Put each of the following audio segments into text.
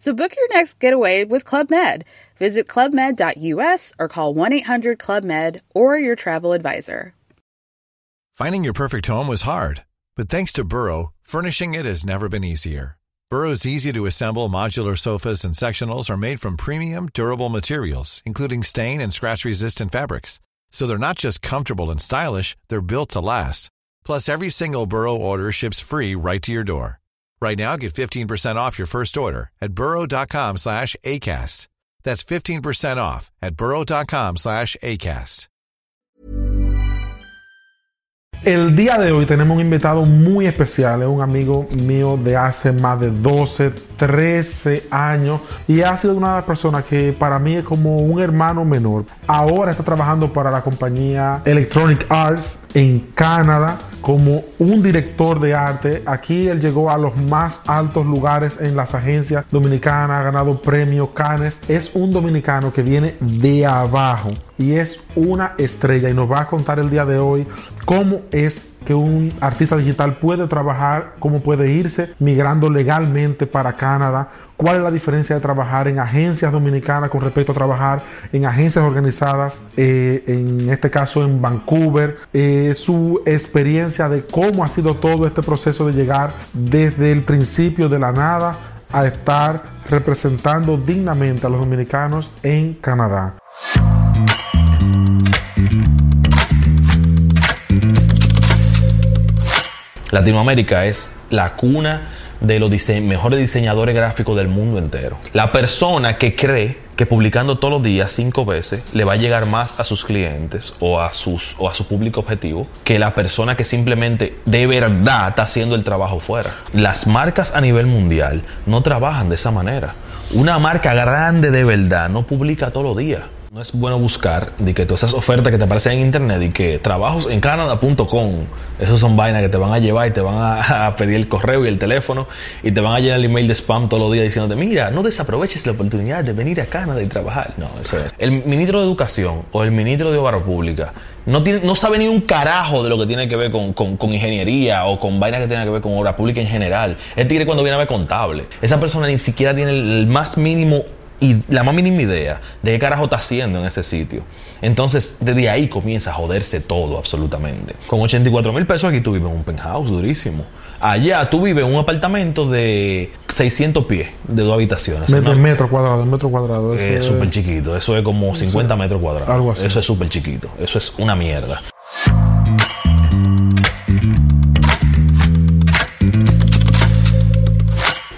So book your next getaway with Club Med. Visit clubmed.us or call 1 800 Club Med or your travel advisor. Finding your perfect home was hard, but thanks to Burrow, furnishing it has never been easier. Burrow's easy to assemble modular sofas and sectionals are made from premium, durable materials, including stain and scratch resistant fabrics. So they're not just comfortable and stylish, they're built to last. Plus, every single Burrow order ships free right to your door. Right now, get 15% off your first order at burrow.com slash ACAST. That's 15% off at burrow.com slash ACAST. El día de hoy tenemos un invitado muy especial, es un amigo mío de hace más de 12, 13 años y ha sido una de las personas que para mí es como un hermano menor. Ahora está trabajando para la compañía Electronic Arts en Canadá como un director de arte. Aquí él llegó a los más altos lugares en las agencias dominicanas, ha ganado premios Cannes. Es un dominicano que viene de abajo y es una estrella y nos va a contar el día de hoy cómo es que un artista digital puede trabajar, cómo puede irse migrando legalmente para Canadá, cuál es la diferencia de trabajar en agencias dominicanas con respecto a trabajar en agencias organizadas, eh, en este caso en Vancouver, eh, su experiencia de cómo ha sido todo este proceso de llegar desde el principio de la nada a estar representando dignamente a los dominicanos en Canadá. Latinoamérica es la cuna de los mejores diseñadores gráficos del mundo entero. La persona que cree que publicando todos los días cinco veces le va a llegar más a sus clientes o a, sus, o a su público objetivo que la persona que simplemente de verdad está haciendo el trabajo fuera. Las marcas a nivel mundial no trabajan de esa manera. Una marca grande de verdad no publica todos los días. No es bueno buscar de que todas esas ofertas que te aparecen en internet y que trabajos en canadá.com, esos son vainas que te van a llevar y te van a, pedir el correo y el teléfono y te van a llenar el email de spam todos los días diciéndote, mira, no desaproveches la oportunidad de venir a Canadá y trabajar. No, eso es. El ministro de Educación o el ministro de Obra Pública no, tiene, no sabe ni un carajo de lo que tiene que ver con, con, con ingeniería o con vainas que tienen que ver con obra pública en general. El tigre cuando viene a ver contable. Esa persona ni siquiera tiene el más mínimo y la más mínima idea de qué carajo está haciendo en ese sitio. Entonces, desde ahí comienza a joderse todo absolutamente. Con 84 mil pesos aquí tú vives en un penthouse durísimo. Allá tú vives en un apartamento de 600 pies, de dos habitaciones. Metro, ¿no? metro cuadrado, metro cuadrado. Eso es súper chiquito. Eso es como 50 sí, metros cuadrados. Algo así. Eso es súper chiquito. Eso es una mierda.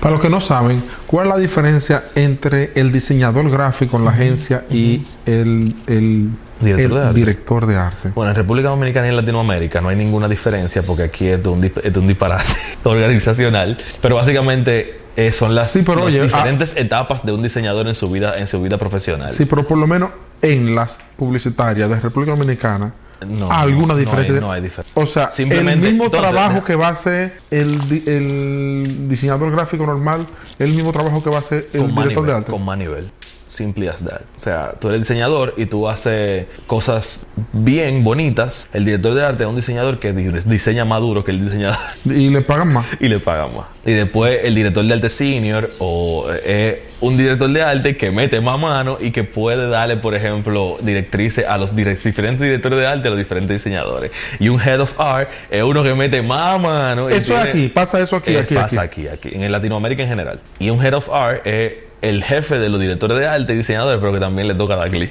Para los que no saben, ¿cuál es la diferencia entre el diseñador gráfico en la agencia y el, el, director, el de director, de arte? Bueno, en República Dominicana y en Latinoamérica no hay ninguna diferencia porque aquí es de un, es de un disparate organizacional. Pero básicamente eh, son las, sí, pero las oye, diferentes ah, etapas de un diseñador en su vida en su vida profesional. Sí, pero por lo menos en las publicitarias de República Dominicana no, alguna diferencia. No hay, no hay diferencia. O sea, el mismo entonces, trabajo que va a hacer el, el, diseñador gráfico normal, el mismo trabajo que va a hacer el director nivel, de arte. Con más nivel. Simple as that. O sea, tú eres diseñador y tú haces cosas bien bonitas. El director de arte es un diseñador que diseña más duro que el diseñador. Y le pagan más. Y le pagan más. Y después el director de arte senior o eh, un director de arte que mete más mano y que puede darle, por ejemplo, directrices a los direct diferentes directores de arte, a los diferentes diseñadores. Y un head of art es uno que mete más mano. Eso tiene, aquí, pasa eso aquí, eh, aquí. Pasa aquí. aquí, aquí, en Latinoamérica en general. Y un head of art es el jefe de los directores de arte y diseñadores, pero que también le toca dar clic.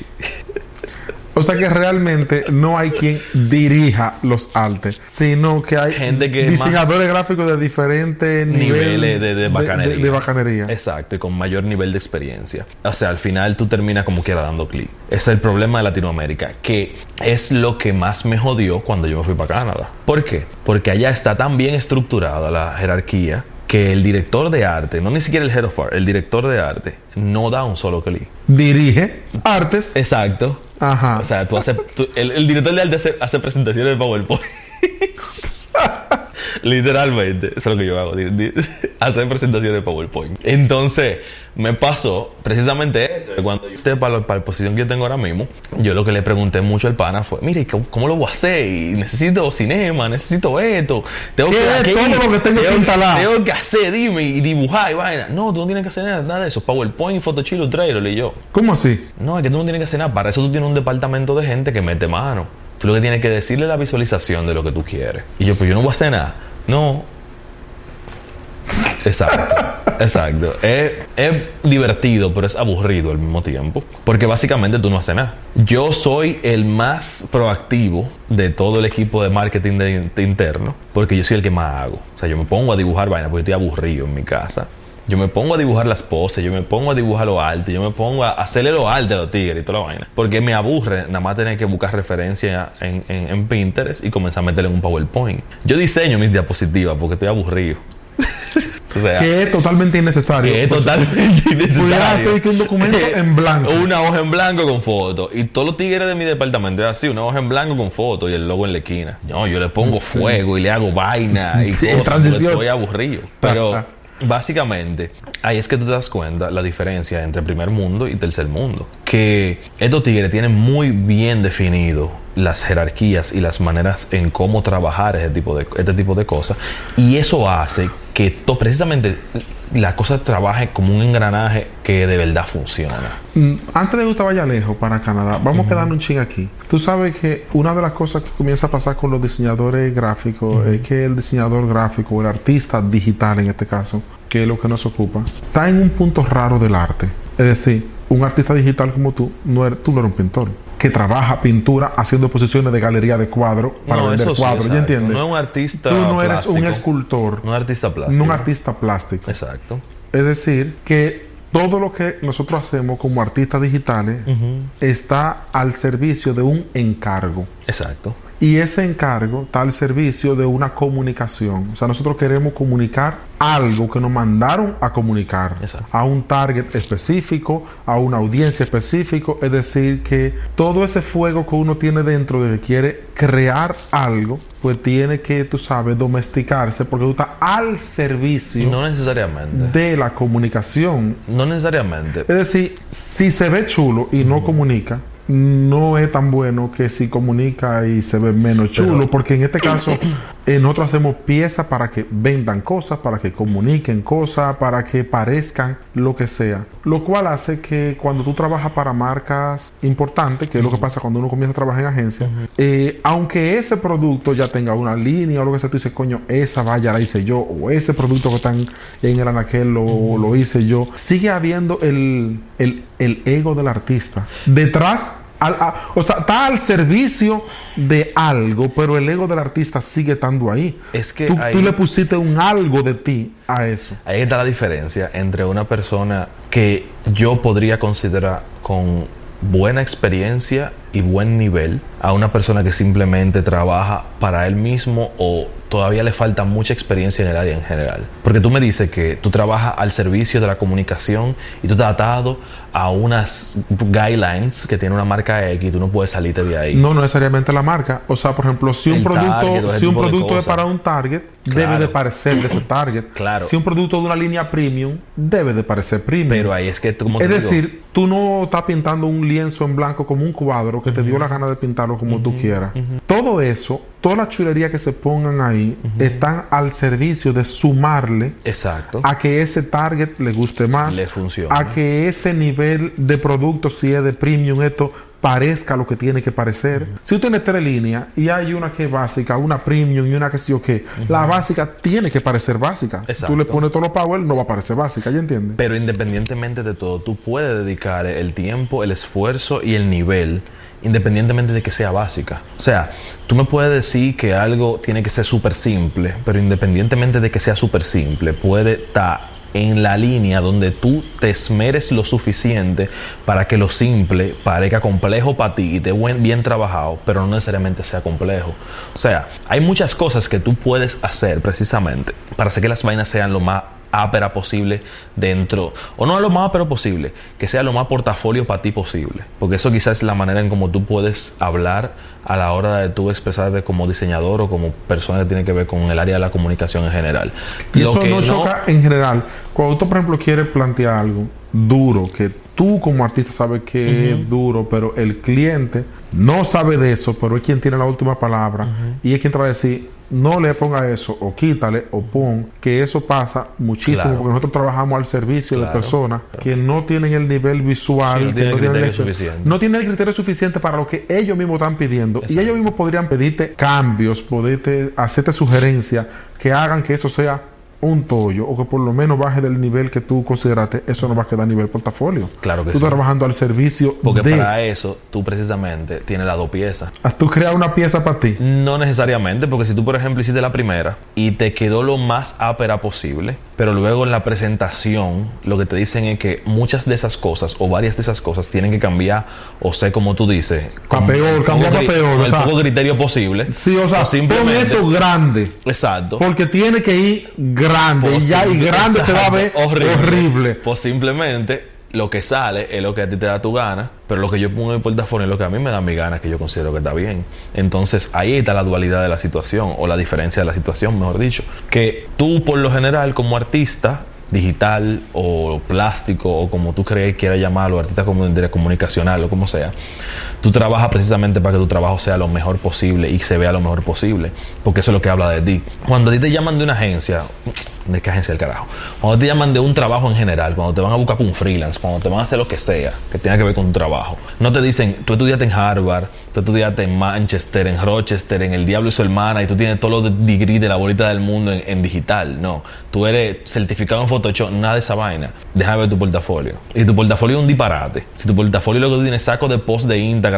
O sea que realmente no hay quien dirija los artes, sino que hay Gente que es diseñadores gráficos de diferentes niveles de, de bacanería. de- de bacanería. Exacto, y con mayor nivel de experiencia. O sea, al final tú terminas como quiera dando clic. Ese es el problema de Latinoamérica, que es lo que más me jodió cuando yo me fui para Canadá. ¿Por qué? Porque allá está tan bien estructurada la jerarquía que el director de arte, no ni siquiera el head of art, el director de arte no da un solo clic. Dirige artes. Exacto. Ajá. O sea, tú haces, tú- el, el director de arte hace, hace presentaciones de PowerPoint. Literalmente, eso es lo que yo hago, hacer presentaciones de PowerPoint. Entonces, me pasó precisamente eso. que Cuando yo esté para, la- para la posición que yo tengo ahora mismo, yo lo que le pregunté mucho al pana fue: Mire, ¿cómo, cómo lo voy a hacer? Y necesito cinema, necesito esto. Tengo ¿Qué es aquí- todo lo que tengo que tengo instalar? Tengo que hacer, dime, y dibujar y vaina. No, tú no tienes que hacer nada, nada de eso. PowerPoint, Photoshop, Illustrator, y yo. ¿Cómo así? No, es que tú no tienes que hacer nada. Para eso tú tienes un departamento de gente que mete mano. Tú lo que tienes que decirle es la visualización de lo que tú quieres. Y yo, pues yo no voy a hacer nada. No. Exacto. Exacto. Es, es divertido, pero es aburrido al mismo tiempo. Porque básicamente tú no haces nada. Yo soy el más proactivo de todo el equipo de marketing de, de interno. Porque yo soy el que más hago. O sea, yo me pongo a dibujar vainas porque estoy aburrido en mi casa. Yo me pongo a dibujar las poses, yo me pongo a dibujar lo arte, yo me pongo a hacerle lo arte a los tigres y toda la vaina. Porque me aburre nada más tener que buscar referencia en, en- en Pinterest y comenzar a meterle en un PowerPoint. Yo diseño mis diapositivas porque estoy aburrido. o sea, Que es totalmente innecesario. que es Pues, totalmente Pudiera innecesario. ser que un documento en blanco. Una hoja en blanco con fotos. Y todos los tigres de mi departamento es así, una hoja en blanco con fotos y el logo en la esquina. No, yo le pongo fuego y le hago vaina y Sí, cosas. transición. Estoy aburrido. Pero básicamente, ahí es que tú te das cuenta la diferencia entre primer mundo y tercer mundo. Que estos tigres tienen muy bien definido las jerarquías y las maneras en cómo trabajar tipo de, este tipo de cosas. Y eso hace que to- precisamente la cosa trabaje como un engranaje que de verdad funciona. Mm, Antes de que usted vaya lejos para Canadá, vamos a quedarnos un ching aquí. Tú sabes que una de las cosas que comienza a pasar con los diseñadores gráficos es que el diseñador gráfico, el artista digital en este caso, que es lo que nos ocupa, está en un punto raro del arte. Es decir, un artista digital como tú, no eres, tú no eres un pintor que trabaja pintura haciendo exposiciones de galería de cuadros para No, vender sí, cuadros, ¿ya entiendes? No es un artista Tú no eres un escultor, No un artista plástico. no un artista plástico. Exacto. Es decir, que todo lo que nosotros hacemos como artistas digitales está al servicio de un encargo. Exacto. Y ese encargo está al servicio de una comunicación. O sea, nosotros queremos comunicar algo que nos mandaron a comunicar Exacto. a un target específico, a una audiencia específica. Es decir, que todo ese fuego que uno tiene dentro de que quiere crear algo, pues tiene que, tú sabes, domesticarse porque tú estás al servicio No necesariamente. de la comunicación. No necesariamente. Es decir, si se ve chulo y no comunica, no es tan bueno que si comunica y se ve menos chulo, porque en este caso eh, nosotros hacemos piezas para que vendan cosas, para que comuniquen cosas, para que parezcan lo que sea. Lo cual hace que cuando tú trabajas para marcas importantes, que es lo que pasa cuando uno comienza a trabajar en agencia, eh, aunque ese producto ya tenga una línea o lo que sea, tú dices, coño, esa valla la hice yo, o ese producto que están en el anaquel lo, lo hice yo, sigue habiendo el, el, el ego del artista. Detrás, al- a- o sea, está al servicio de algo, pero el ego del artista sigue estando ahí. Es que tú, ahí- tú le pusiste un algo de ti a eso. Ahí está la diferencia entre una persona que yo podría considerar con buena experiencia y buen nivel a una persona que simplemente trabaja para él mismo o todavía le falta mucha experiencia en el área en general. Porque tú me dices que tú trabajas al servicio de la comunicación y tú estás atado a unas guidelines que tiene una marca X y tú no puedes salirte de ahí. No necesariamente la marca. O sea, por ejemplo, si un El producto, target, si un producto es para un target, Claro. debe de parecer de ese target. Claro. Si un producto de una línea premium, debe de parecer premium. Pero ahí es que, como es te digo, decir, tú no estás pintando un lienzo en blanco como un cuadro que te dio la gana de pintarlo como tú quieras. Todo eso, toda la chulería que se pongan ahí, están al servicio de sumarle Exacto. a que ese target le guste más, Le funcione. a que ese nivel de producto, si es de premium, esto parezca lo que tiene que parecer. Si tú tienes tres líneas y hay una que es básica, una premium y una que sí o qué, la básica tiene que parecer básica. Si tú le pones todos los power, no va a parecer básica, ¿ya entiendes? Pero independientemente de todo, tú puedes dedicar el tiempo, el esfuerzo y el nivel independientemente de que sea básica. O sea, tú me puedes decir que algo tiene que ser súper simple, pero independientemente de que sea súper simple, puede estar en la línea donde tú te esmeres lo suficiente para que lo simple parezca complejo para ti y te buen, bien trabajado, pero no necesariamente sea complejo. O sea, hay muchas cosas que tú puedes hacer precisamente para hacer que las vainas sean lo más ápera posible dentro, o no lo más ápero posible, que sea lo más portafolio para ti posible, porque eso quizás es la manera en cómo tú puedes hablar a la hora de tú expresarte como diseñador o como persona que tiene que ver con el área de la comunicación en general. Y Lo eso que no choca en general. Cuando tú, por ejemplo, quieres plantear algo duro, que tú como artista sabes que es duro, pero el cliente no sabe de eso, pero es quien tiene la última palabra y es quien te va a decir, no le ponga eso, o quítale, o pon, que eso pasa muchísimo, Claro. porque nosotros trabajamos al servicio de Claro. personas que no tienen el nivel visual, Sí, no que tienen el tienen criterio el- suficiente. no tienen el criterio suficiente para lo que ellos mismos están pidiendo. Y ellos mismos podrían pedirte cambios, poderte hacerte sugerencias que hagan que eso sea un tollo o que por lo menos baje del nivel que tú consideraste, eso no va a quedar a nivel portafolio. Claro que tú sí. estás trabajando al servicio Porque de... para eso tú precisamente tienes las dos piezas. a tú crear una pieza para ti. No necesariamente, porque si tú, por ejemplo, hiciste la primera y te quedó lo más ápera posible, pero luego en la presentación lo que te dicen es que muchas de esas cosas o varias de esas cosas tienen que cambiar o ser como tú dices, con peor, cambiar poco pa' cri- peor, con o el sea, poco criterio posible. Sí, o sea, pon simplemente- eso grande. Exacto. Porque tiene que ir grande. O y ya, y grande se va a ver horrible. Pues simplemente lo que sale es lo que a ti te da tu gana, pero lo que yo pongo en el portafolio es lo que a mí me da mi gana, que yo considero que está bien. Entonces ahí está la dualidad de la situación, o la diferencia de la situación, mejor dicho. Que tú, por lo general, como artista, digital o plástico o como tú crees quieras llamarlo, artista comunicacional o como sea, tú trabajas precisamente para que tu trabajo sea lo mejor posible y se vea lo mejor posible, porque eso es lo que habla de ti. Cuando a ti te llaman de una agencia, ¿de qué agencia el carajo? Cuando te llaman de un trabajo en general, cuando te van a buscar para un freelance, cuando te van a hacer lo que sea que tenga que ver con tu trabajo, no te dicen, tú estudiaste en Harvard, tú estudiaste en Manchester, en Rochester, en El Diablo y su hermana, y tú tienes todos los degrees de la bolita del mundo en, digital. No, tú eres certificado en Photoshop, nada de esa vaina. Déjame ver tu portafolio. Y tu portafolio es un disparate. Si tu portafolio lo que tú tienes saco de post de Instagram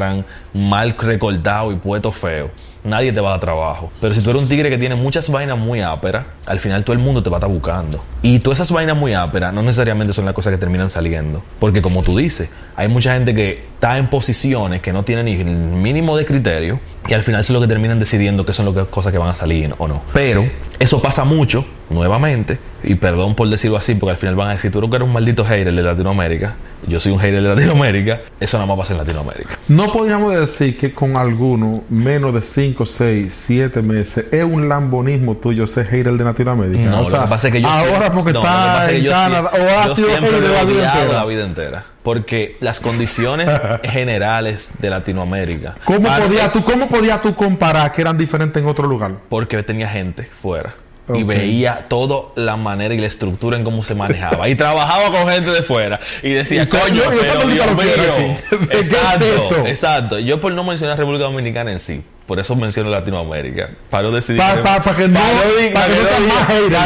mal recortado y puesto feo, nadie te va a dar trabajo. Pero si tú eres un tigre que tiene muchas vainas muy áperas, al final todo el mundo te va a estar buscando. Y todas esas vainas muy áperas no necesariamente son las cosas que terminan saliendo. Porque como tú dices, hay mucha gente que está en posiciones que no tienen ni el mínimo de criterio y al final son lo que terminan decidiendo qué son las cosas que van a salir o no. Pero eso pasa mucho, nuevamente, y perdón por decirlo así, porque al final van a decir, tú no que eres un maldito hater de Latinoamérica, yo soy un hater de Latinoamérica, eso nada más pasa en Latinoamérica. No podríamos decir que con alguno menos de 5, 6, 7 meses es un lambonismo tuyo ser hater de Latinoamérica. No, o sea, lo que pasa es que yo ahora porque no, está es en Canadá o ha sido hater de la vida entera. la vida entera. Porque las condiciones generales de Latinoamérica. ¿Cómo podías tú, cómo podías tú comparar que eran diferentes en otro lugar? Porque tenía gente fuera. Y veía toda la manera y la estructura en cómo se manejaba. Y trabajaba con gente de fuera. Y decía, Y coño, yo- pero Dios mío. aquí. ¿Qué es Exacto, exacto. Yo por no mencionar República Dominicana en sí. Por eso menciono Latinoamérica. Para no decidir. Pa- pa- pa que no- pa que no. Para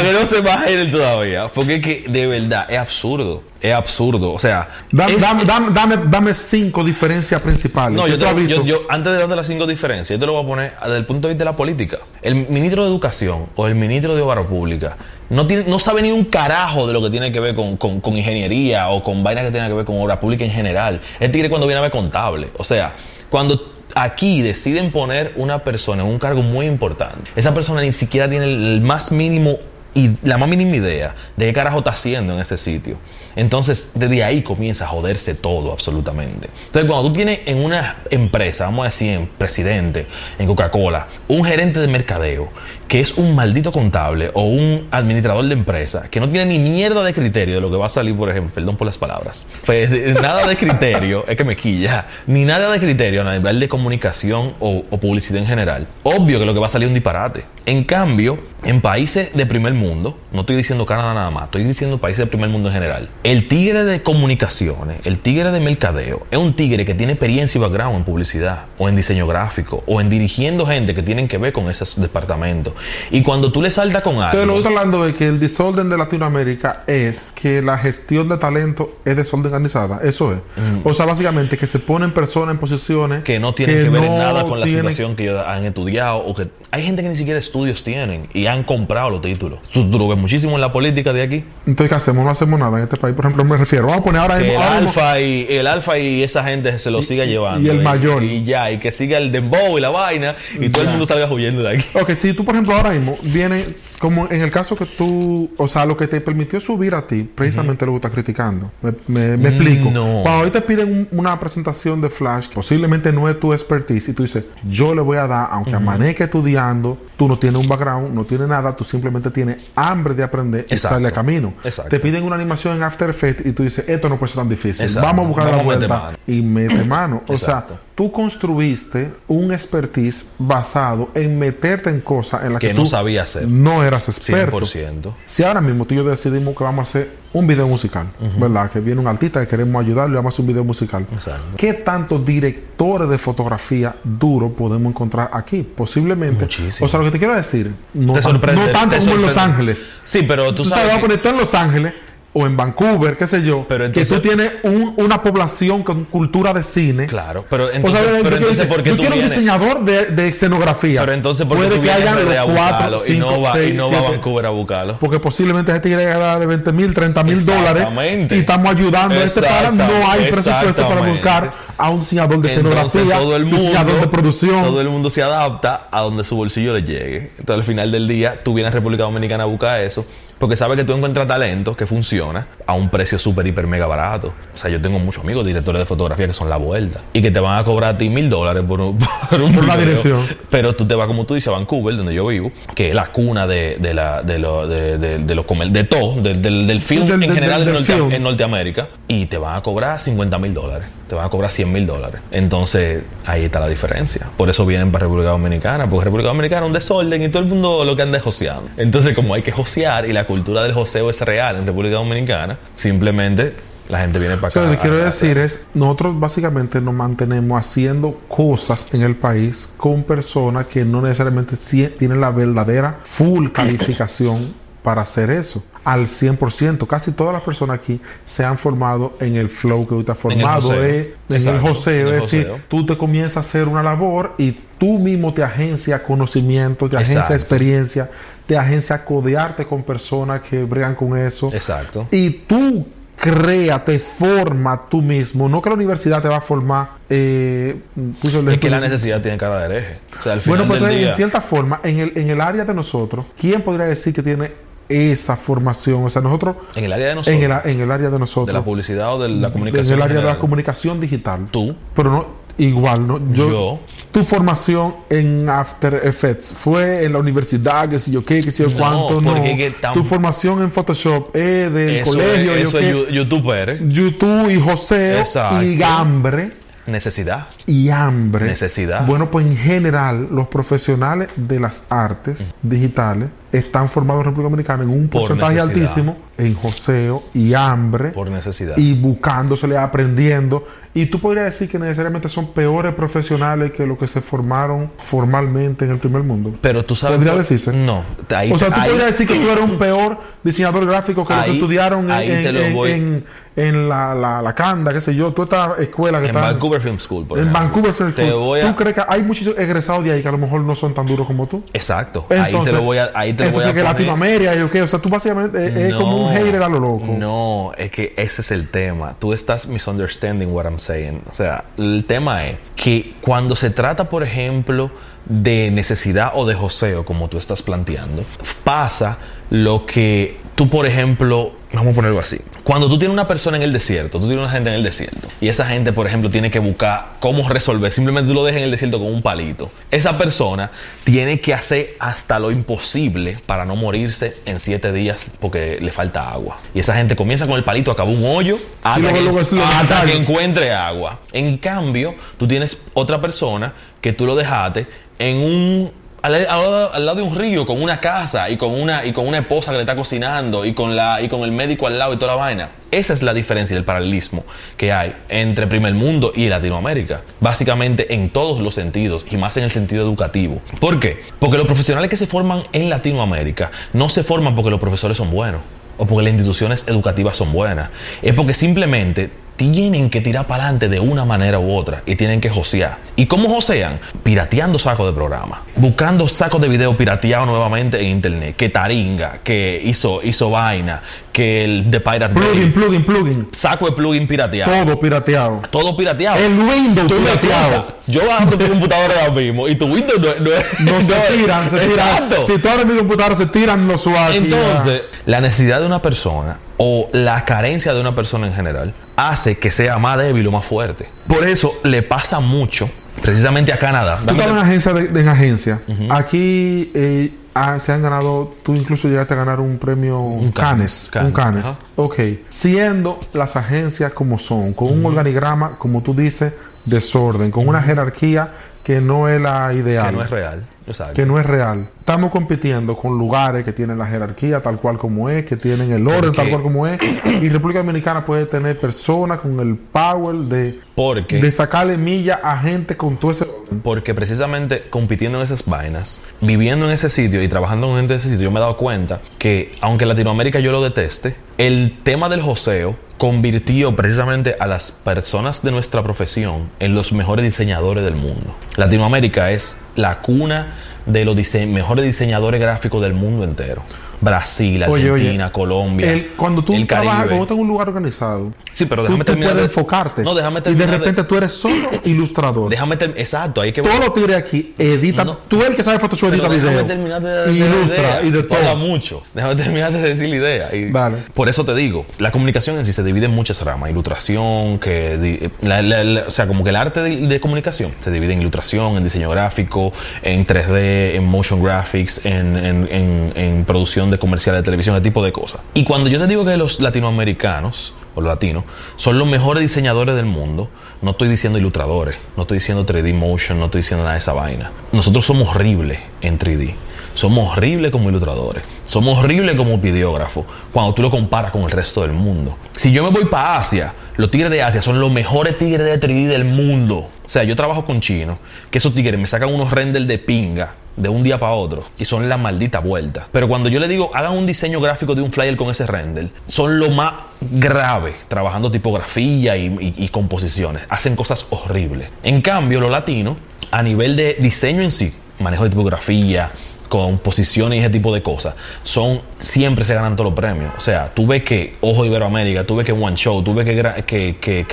que no sea más hater todavía. Porque es que, de verdad, es absurdo. Es absurdo. O sea. Dame, es- dame, dame, cinco diferencias principales. no, yo, te, visto. yo, yo- antes de darte las cinco diferencias, yo te lo voy a poner desde el punto de vista de la política. El ministro de Educación o el ministro de Obras Públicas no, tiene, no sabe ni un carajo de lo que tiene que ver con, con- con ingeniería o con vainas que tengan que ver con obra pública en general. El tigre cuando viene a ver contable. O sea, cuando aquí deciden poner una persona en un cargo muy importante, esa persona ni siquiera tiene el, más mínimo y la más mínima idea de qué carajo está haciendo en ese sitio. Entonces, desde ahí comienza a joderse todo absolutamente. Entonces, cuando tú tienes en una empresa, vamos a decir, en presidente, en Coca-Cola, un gerente de mercadeo que es un maldito contable o un administrador de empresa que no tiene ni mierda de criterio de lo que va a salir, por ejemplo, perdón por las palabras, pues nada de criterio, es que me quilla, ni nada de criterio a nivel de comunicación o, o publicidad en general. Obvio que lo que va a salir es un disparate. En cambio, en países de primer mundo, no estoy diciendo Canadá nada más, estoy diciendo países de primer mundo en general, el tigre de comunicaciones, el tigre de mercadeo, es un tigre que tiene experiencia y background en publicidad, o en diseño gráfico, o en dirigiendo gente que tienen que ver con esos departamentos. Y cuando tú le saltas con algo... Pero lo que estoy hablando es que el desorden de Latinoamérica es que la gestión de talento es desorganizada. Eso es. O sea, básicamente que se ponen personas en posiciones que no tienen que, ver en nada con la tienen- situación que ellos han estudiado o que hay gente que ni siquiera estudios tienen y han comprado los títulos. Tú, lo ves muchísimo en la política de aquí. Entonces, ¿qué hacemos? No hacemos nada en este país. Por ejemplo, me refiero. Vamos a poner ahora Que el ahora alfa y el alfa y esa gente se lo siga llevando. y el mayor. Y ya, y que siga el dembow y la vaina y todo el mundo salga huyendo de aquí. Ok, si tú, por ejemplo, ahora mismo viene, como en el caso que tú, o sea, lo que te permitió subir a ti, precisamente lo que estás criticando. Me, me- me explico. No. Cuando hoy te piden un- una presentación de Flash, posiblemente no es tu expertise, y tú dices, yo le voy a dar, aunque amanezca estudiando, tú no tienes un background, no tienes nada, tú simplemente tienes hambre de aprender y sale a camino. Exacto. Te piden una animación en After Effects y tú dices, esto no puede ser tan difícil. Exacto. Vamos a buscar Vamos la vuelta mano. y mete mano. O sea, tú construiste un expertise basado en meterte en cosas en que, Que no sabía hacer. No eras experto. 100%. Si ahora mismo tú y yo decidimos que vamos a hacer un video musical, ¿verdad? Que viene un artista que queremos ayudarle y vamos a hacer un video musical. Exacto. ¿Qué tantos directores de fotografía duro podemos encontrar aquí? Posiblemente. Muchísimo. O sea, lo que te quiero decir, no, tan- tanto como en Los. Ángeles. Sí, pero tú Tú sabes vamos a que- poner en Los Ángeles o en Vancouver, qué sé yo, Pero que entonces- tú tienes un- una población con cultura de cine. Claro, pero O sea, entonces, yo pero quiero entonces decir, ¿por qué yo tú quiero un vienes? diseñador de, de escenografía. Pero entonces, ¿por qué Puede tú que de los cuatro, y cinco, no va, y seis, no va a. Vancouver a buscarlo? Porque posiblemente este tigre llega de 20 mil, 30 mil dólares. Y estamos ayudando a este para. No hay presupuesto para buscar a un diseñador de Entonces escenografía, todo el mundo, diseñador de producción. todo el mundo se adapta a donde su bolsillo le llegue. Entonces al final del día tú vienes a República Dominicana a buscar eso porque sabes que tú encuentras talento que funciona a un precio súper, hiper, mega barato. O sea, yo tengo muchos amigos directores de fotografía que son la vuelta y que te van a cobrar a ti mil dólares por un, por un Por video. dirección. Pero tú te vas, como tú dices, a Vancouver, donde yo vivo, que es la cuna de, de, la, de, lo- de, de- de los comer- de todo, del- del, film en general en, Norte- en Norteamérica, y te van a cobrar 50 mil dólares, te van a cobrar 100 mil dólares. Entonces, ahí está la diferencia. Por eso vienen para República Dominicana, porque República Dominicana es un desorden y todo el mundo lo que anda es joseando. Entonces, como hay que josear y la cultura del joseo es real en República Dominicana, simplemente la gente viene para O sea, acá. lo que quiero decir es, nosotros básicamente nos mantenemos haciendo cosas en el país con personas que no necesariamente tienen la verdadera full calificación para hacer eso. Al 100%. Casi todas las personas aquí se han formado en el flow que ahorita ha En el formado, joseo. eh, en el joseo. en el Es decir, tú te comienzas a hacer una labor y tú mismo te agencia conocimiento, te agencia Exacto. experiencia, te agencia codearte con personas que bregan con eso. Exacto. Y tú crea, te forma tú mismo. No que la universidad te va a formar. Eh, puso el Es que la necesidad tiene cara de hereje. O sea, al final Bueno, pero del en cierta forma, en el, en el área de nosotros, ¿quién podría decir que tiene esa formación? O sea, nosotros. en el área de nosotros, En el, en el área de nosotros. de la publicidad o de la en comunicación. el área de la comunicación digital. Tú. Pero no, igual, ¿no? Yo, Yo. Tu formación en After Effects fue en la universidad, que si yo qué, que si yo No, cuánto, no. tam- Tu formación en Photoshop es del Eso colegio, es, yo eso qué. es youtuber. YouTube y José Exacto. y Gambre Necesidad. y hambre. Necesidad. Bueno, pues en general, los profesionales de las artes digitales están formados en República Dominicana en un Por porcentaje necesidad. altísimo en joseo y hambre. Por necesidad. Y buscándosele, aprendiendo. Y tú podrías decir que necesariamente son peores profesionales que los que se formaron formalmente en el primer mundo. Pero tú sabes. ¿Podría decirse? No. Ahí, o sea, tú ahí- podrías decir que tú eres un peor diseñador gráfico que los que Ahí- estudiaron en, ahí te en- en- voy. en- en la, la, la Canda, qué sé yo. Tú esta escuela que En está Vancouver Film School, por en ejemplo. Vancouver Film Te School. voy a- ¿Tú crees que hay muchos egresados de ahí que a lo mejor no son tan duros como tú? Exacto. ahí te Entonces, lo voy a, ahí te lo voy entonces a que poner. Latinoamérica, yo qué, o sea, tú básicamente es, es como un hater a lo loco. No, es que ese es el tema. Tú estás misunderstanding what I'm saying. O sea, el tema es que cuando se trata, por ejemplo, de necesidad o de joseo, como tú estás planteando, pasa lo que tú, por ejemplo, vamos a ponerlo así. Cuando tú tienes una persona en el desierto, tú tienes una gente en el desierto, y esa gente, por ejemplo, tiene que buscar cómo resolver, simplemente tú lo dejas en el desierto con un palito. Esa persona tiene que hacer hasta lo imposible para no morirse en siete días porque le falta agua. Y esa gente comienza con el palito, acaba un hoyo, hasta, que, luego lo hasta que encuentre agua. En cambio, tú tienes otra persona que tú lo dejaste en un al, lado- al lado de un río con una casa y con una, y con una esposa que le está cocinando y con, la, y con el médico al lado y toda la vaina. Esa es la diferencia y el paralelismo que hay entre primer mundo y Latinoamérica. Básicamente en todos los sentidos y más en el sentido educativo. ¿Por qué? Porque los profesionales que se forman en Latinoamérica no se forman porque los profesores son buenos o porque las instituciones educativas son buenas. Es porque simplemente tienen que tirar para adelante de una manera u otra y tienen que josear. ¿Y cómo josean? Pirateando sacos de programa, buscando sacos de video pirateados nuevamente en internet, que Taringa, que hizo, hizo vaina, que el de Pirate Plugin, plugin, plugin. saco de plugin pirateado. Todo pirateado. Todo pirateado. El Windows Tú pirateado. Yo bajo tu computadora ahora mismo y tu Windows no, no, No se tiran, se tiran. Si tú abres mi computadora, se tiran los y Entonces, la necesidad de una persona o la carencia de una persona en general hace que sea más débil o más fuerte. Por eso le pasa mucho, precisamente a Canadá. Tú estabas en agencia, de, de- en agencia. Aquí eh, ah, se han ganado, tú incluso llegaste a ganar un premio Un Canes. Un Canes. Ok. Siendo las agencias como son, con un organigrama, como tú dices, desorden, con una jerarquía que no es la ideal. que no es real. Exacto. que no es real. Estamos compitiendo con lugares que tienen la jerarquía tal cual como es, que tienen el orden tal cual como es. Y República Dominicana puede tener personas con el power de, Porque- de sacarle milla a gente con todo ese orden. Porque precisamente compitiendo en esas vainas, viviendo en ese sitio y trabajando en ese sitio, yo me he dado cuenta que, aunque Latinoamérica yo lo deteste, el tema del joseo convirtió precisamente a las personas de nuestra profesión en los mejores diseñadores del mundo. Latinoamérica es la cuna de los dise- mejores diseñadores gráficos del mundo entero. Brasil, Argentina, oye, Colombia. el- cuando tú el trabajas, Caribe. cuando estás en un lugar organizado, Sí, pero tú, déjame tú terminar. puedes de- enfocarte. No, déjame y de terminar. repente tú eres solo ilustrador. Déjame terminar. Exacto, hay que Todos los tigres aquí editan. No, tú eres el que sabe Photoshop, edita déjame video. terminar de, de- y de ilustra idea. y de Tú todo. mucho. Déjame terminar de decir la idea. Y Dale. Por eso te digo, la comunicación en sí se divide en muchas ramas. Ilustración, que la- la- la- o sea, como que el arte de, de comunicación se divide en ilustración, en diseño gráfico, en 3D, en motion graphics, en, en- en- en producción de comerciales de televisión, ese tipo de cosas. Y cuando yo te digo que los latinoamericanos o los latinos son los mejores diseñadores del mundo, no estoy diciendo ilustradores, no estoy diciendo 3D motion, no estoy diciendo nada de esa vaina. Nosotros somos horribles en 3D. Somos horribles como ilustradores. Somos horribles como videógrafos cuando tú lo comparas con el resto del mundo. Si yo me voy para Asia, los tigres de Asia son los mejores tigres de 3D del mundo. O sea, yo trabajo con chinos, que esos tigres me sacan unos renders de pinga de un día para otro y son la maldita vuelta. Pero cuando yo le digo, hagan un diseño gráfico de un flyer con ese render, son lo más grave trabajando tipografía y, y- y composiciones. Hacen cosas horribles. En cambio, los latinos, a nivel de diseño en sí, manejo de tipografía, composiciones y ese tipo de cosas, son siempre se ganan todos los premios. O sea, tú ves que Ojo de Iberoamérica, tú ves que One Show, tú ves que, que, que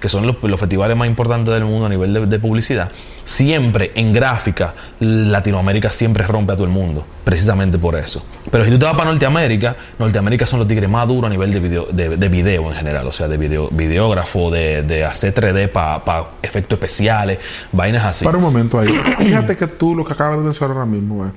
que son los, festivales más importantes del mundo a nivel de publicidad, siempre en gráfica, Latinoamérica siempre rompe a todo el mundo, precisamente por eso. Pero si tú te vas para Norteamérica, Norteamérica son los tigres más duros a nivel de video, de, de video en general, o sea, de video, videógrafo, de, de hacer 3D para efectos especiales, vainas así. Para un momento ahí. Fíjate que tú lo que acabas de mencionar ahora mismo es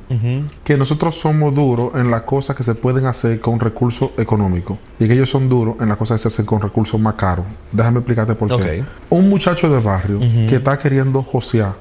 que nosotros somos duros en las cosas que se pueden hacer con recursos económicos y que ellos son duros en las cosas que se hacen con recursos más caros. Déjame explicarte por qué. Un muchacho de barrio que está queriendo josear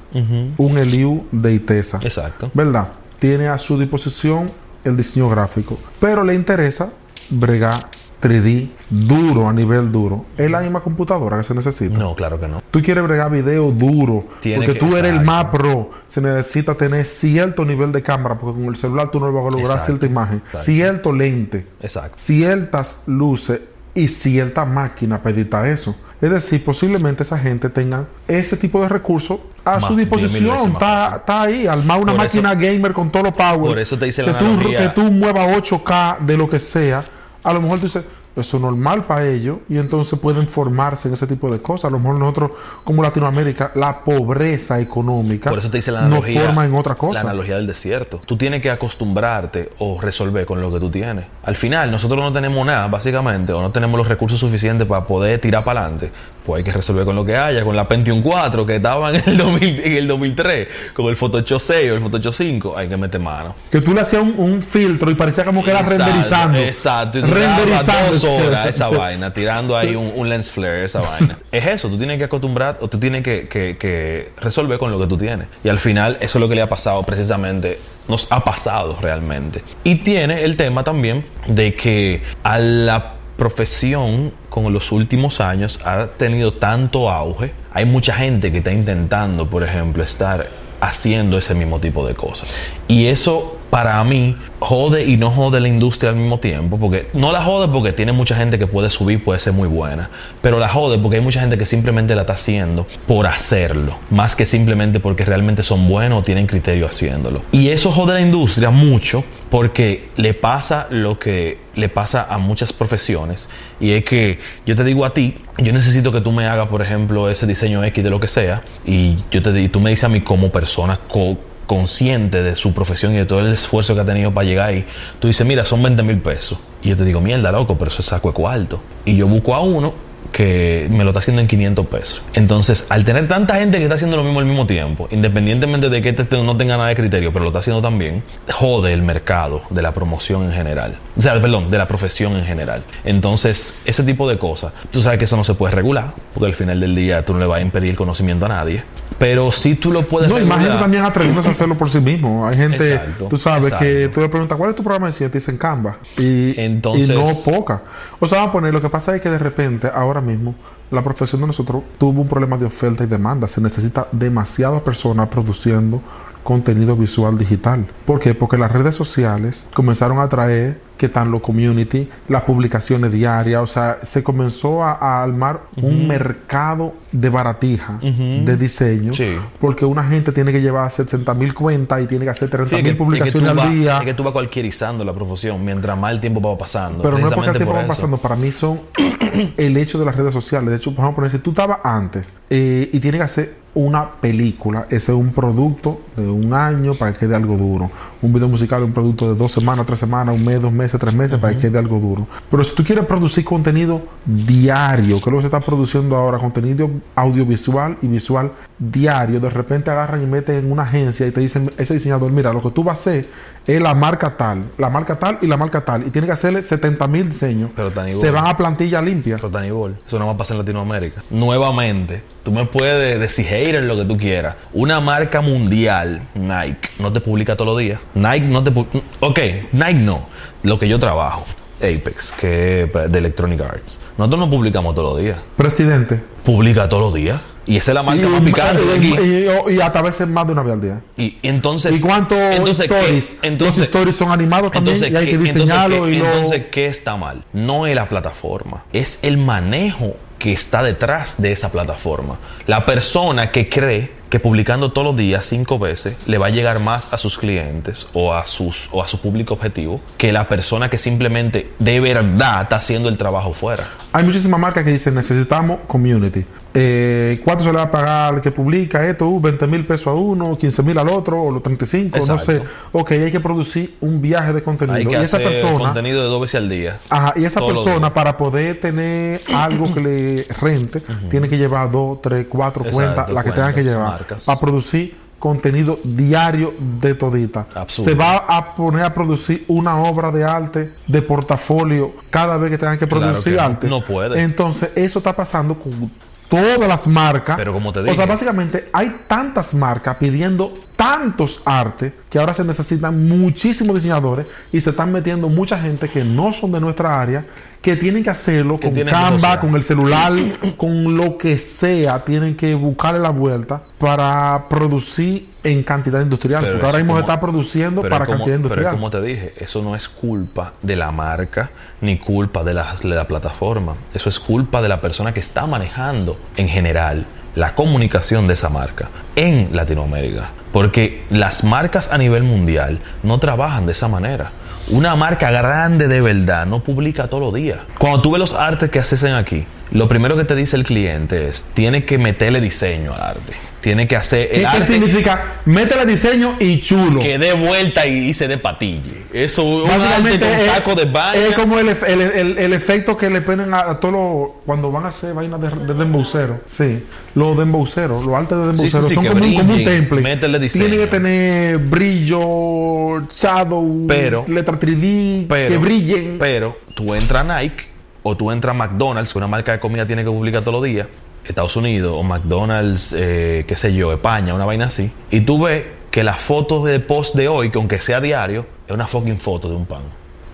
un Eliu de Itesa, Exacto. ¿verdad? Tiene a su disposición el diseño gráfico, pero le interesa bregar 3D duro a nivel duro. Es la misma computadora que se necesita. No, claro que no. Tú quieres bregar video duro, Tiene porque que- tú eres el más pro. Se necesita tener cierto nivel de cámara, porque con el celular tú no vas a lograr Exacto. cierta imagen, Exacto. cierto lente, Exacto. ciertas luces y cierta máquina para editar eso. Es decir, posiblemente esa gente tenga ese tipo de recursos a Más, su disposición. Está, ahí, armar una Por eso- máquina gamer con todo lo power. por eso te hice la que tú, analogía. que tú muevas 8K de lo que sea. A lo mejor tú dices, eso es normal para ellos y entonces pueden formarse en ese tipo de cosas. A lo mejor nosotros, como Latinoamérica, la pobreza económica Por eso te hice la nos analogía. forma en otra cosa. La analogía del desierto. Tú tienes que acostumbrarte o resolver con lo que tú tienes. Al final, nosotros no tenemos nada, básicamente, o no tenemos los recursos suficientes para poder tirar para adelante. pues hay que resolver con lo que haya, con la Pentium 4 que estaba en el, 2000 en el 2003, con el Photoshop 6 o el Photoshop 5, hay que meter mano. Que tú le hacías un, un filtro y parecía como que era renderizando. Exacto, y renderizando. esa vaina, tirando ahí un, un lens flare, esa vaina. Es eso, tú tienes que acostumbrar o tú tienes que, que- que resolver con lo que tú tienes. Y al final, eso es lo que le ha pasado precisamente, nos ha pasado realmente. Y tiene el tema también de que a la profesión con los últimos años ha tenido tanto auge. Hay mucha gente que está intentando, por ejemplo, estar haciendo ese mismo tipo de cosas. Y eso para mí jode y no jode la industria al mismo tiempo, porque no la jode porque tiene mucha gente que puede subir, puede ser muy buena, pero la jode porque hay mucha gente que simplemente la está haciendo por hacerlo, más que simplemente porque realmente son buenos o tienen criterio haciéndolo. Y eso jode la industria mucho porque le pasa lo que le pasa a muchas profesiones y es que yo te digo a ti, yo necesito que tú me hagas, por ejemplo, ese diseño X de lo que sea y yo te di- tú me dices a mí como persona co- consciente de su profesión y de todo el esfuerzo que ha tenido para llegar ahí, tú dices, mira, son 20 mil pesos. Y yo te digo, mierda, loco, pero eso es saco de cuarto. Y yo busco a uno que me lo está haciendo en 500 pesos. Entonces, al tener tanta gente que está haciendo lo mismo al mismo tiempo, independientemente de que este no tenga nada de criterio, pero lo está haciendo también, jode el mercado de la promoción en general. O sea, perdón, de la profesión en general. Entonces, ese tipo de cosas, tú sabes que eso no se puede regular, porque al final del día tú no le vas a impedir el conocimiento a nadie. Pero si tú lo puedes No, regular. imagínate también atreviéndose a hacerlo por sí mismo. Hay gente, Exacto, tú sabes, que tú le preguntas, ¿cuál es tu programa de cine? Te dicen Canva. Y, Entonces- y no poca. O sea, vamos a poner, lo que pasa es que de repente, ahora mismo, la profesión de nosotros tuvo un problema de oferta y demanda. Se necesita demasiadas personas produciendo contenido visual digital. ¿Por qué? Porque las redes sociales comenzaron a traer que están los community, las publicaciones diarias, o sea, se comenzó a, a armar un mercado de baratija, de diseño, Sí. porque una gente tiene que llevar 60 mil cuentas y tiene que hacer 30 Sí, es mil publicaciones al vas- día. Es que tú vas cualquierizando la profesión mientras más el tiempo va pasando. Pero no es porque el tiempo por va pasando, para mí son el hecho de las redes sociales. De hecho, por ejemplo, si tú estabas antes eh, y tienes que hacer una película, ese es un producto de un año para que quede algo duro. Un video musical es un producto de dos semanas, tres semanas, un mes, dos meses, tres meses para que quede algo duro. Pero si tú quieres producir contenido diario, que es lo que se está produciendo ahora, contenido audiovisual y visual diario, de repente agarran y meten en una agencia y te dicen, ese diseñador, mira, lo que tú vas a hacer es la marca tal, la marca tal y la marca tal, y tiene que hacerle 70 mil diseños. Pero tan se igual. van a plantilla limpia. Pero tan igual. Eso no va a pasar en Latinoamérica. Nuevamente, tú me puedes decir hater lo que tú quieras. Una marca mundial, Nike, no te publica todos los días. Nike no te pu- Ok, Nike no. Lo que yo trabajo, Apex, que es de Electronic Arts. Nosotros no publicamos todos los días. Presidente. Publica todos los días. Y esa es la marca más picante de aquí. y- y- y hasta a veces más de una vez al día. Y, y entonces. ¿Y cuántos entonces, ¿qué- stories? entonces, Los stories son animados también y hay ¿qué- que diseñarlo entonces, y ¿qué, lo- entonces, ¿qué está mal? No es la plataforma, es el manejo que está detrás de esa plataforma. La persona que cree que publicando todos los días cinco veces le va a llegar más a sus clientes o a sus o a su público objetivo que la persona que simplemente de verdad está haciendo el trabajo fuera. Hay muchísimas marcas que dicen necesitamos community. Eh, ¿Cuánto se le va a pagar al que publica esto? Uh, 20 mil pesos a uno, 15 mil al otro, o los 35, no sé. Exacto. Ok, hay que producir un viaje de contenido. Hay que y esa hacer persona, contenido de dos veces al día. Ajá, y esa persona para poder tener algo que le rente, tiene que llevar dos, tres, cuatro Exacto, cuentas, las que tenga que llevar, marcas. para producir contenido diario de todita. Absurdo. Se va a poner a producir una obra de arte de portafolio cada vez que tengan que Claro producir que arte. no puede. Entonces, eso está pasando con todas las marcas. Pero como te O sea, básicamente hay tantas marcas pidiendo tantos artes que ahora se necesitan muchísimos diseñadores y se están metiendo mucha gente que no son de nuestra área que tienen que hacerlo Que con Canva, con el celular, con lo que sea, tienen que buscarle la vuelta para producir en cantidad industrial, Pero porque ahora mismo se está produciendo pero para como- cantidad Pero industrial. es como te dije, eso no es culpa de la marca ni culpa de la, de la plataforma. Eso es culpa de la persona que está manejando en general la comunicación de esa marca en Latinoamérica. Porque las marcas a nivel mundial no trabajan de esa manera. Una marca grande de verdad no publica todos los días. Cuando tú ves los artes que hacen aquí, lo primero que te dice el cliente es, tiene que meterle diseño al arte. Tiene que hacer ¿Qué, el qué arte significa? Métele diseño y chulo. que dé vuelta y se de patille. Eso, un arte Básicamente con es, saco de baño. es como el, el, el- el efecto que le ponen a, a todos los cuando van a hacer vainas de, de dembocero. Sí, los dembowceros, los artes de Sí, sí, dembocero sí, son como, un, como un brillen, temple. métele diseño. Tienen que tener brillo, shadow, Pero- letra 3D, pero, que brillen. Pero tú entras a Nike o tú entras a McDonald's, que una marca de comida tiene que publicar todos los días, Estados Unidos o McDonald's, eh, qué sé yo, España, una vaina así, y tú ves que las fotos de post de hoy, que aunque sea diario, es una fucking foto de un pan.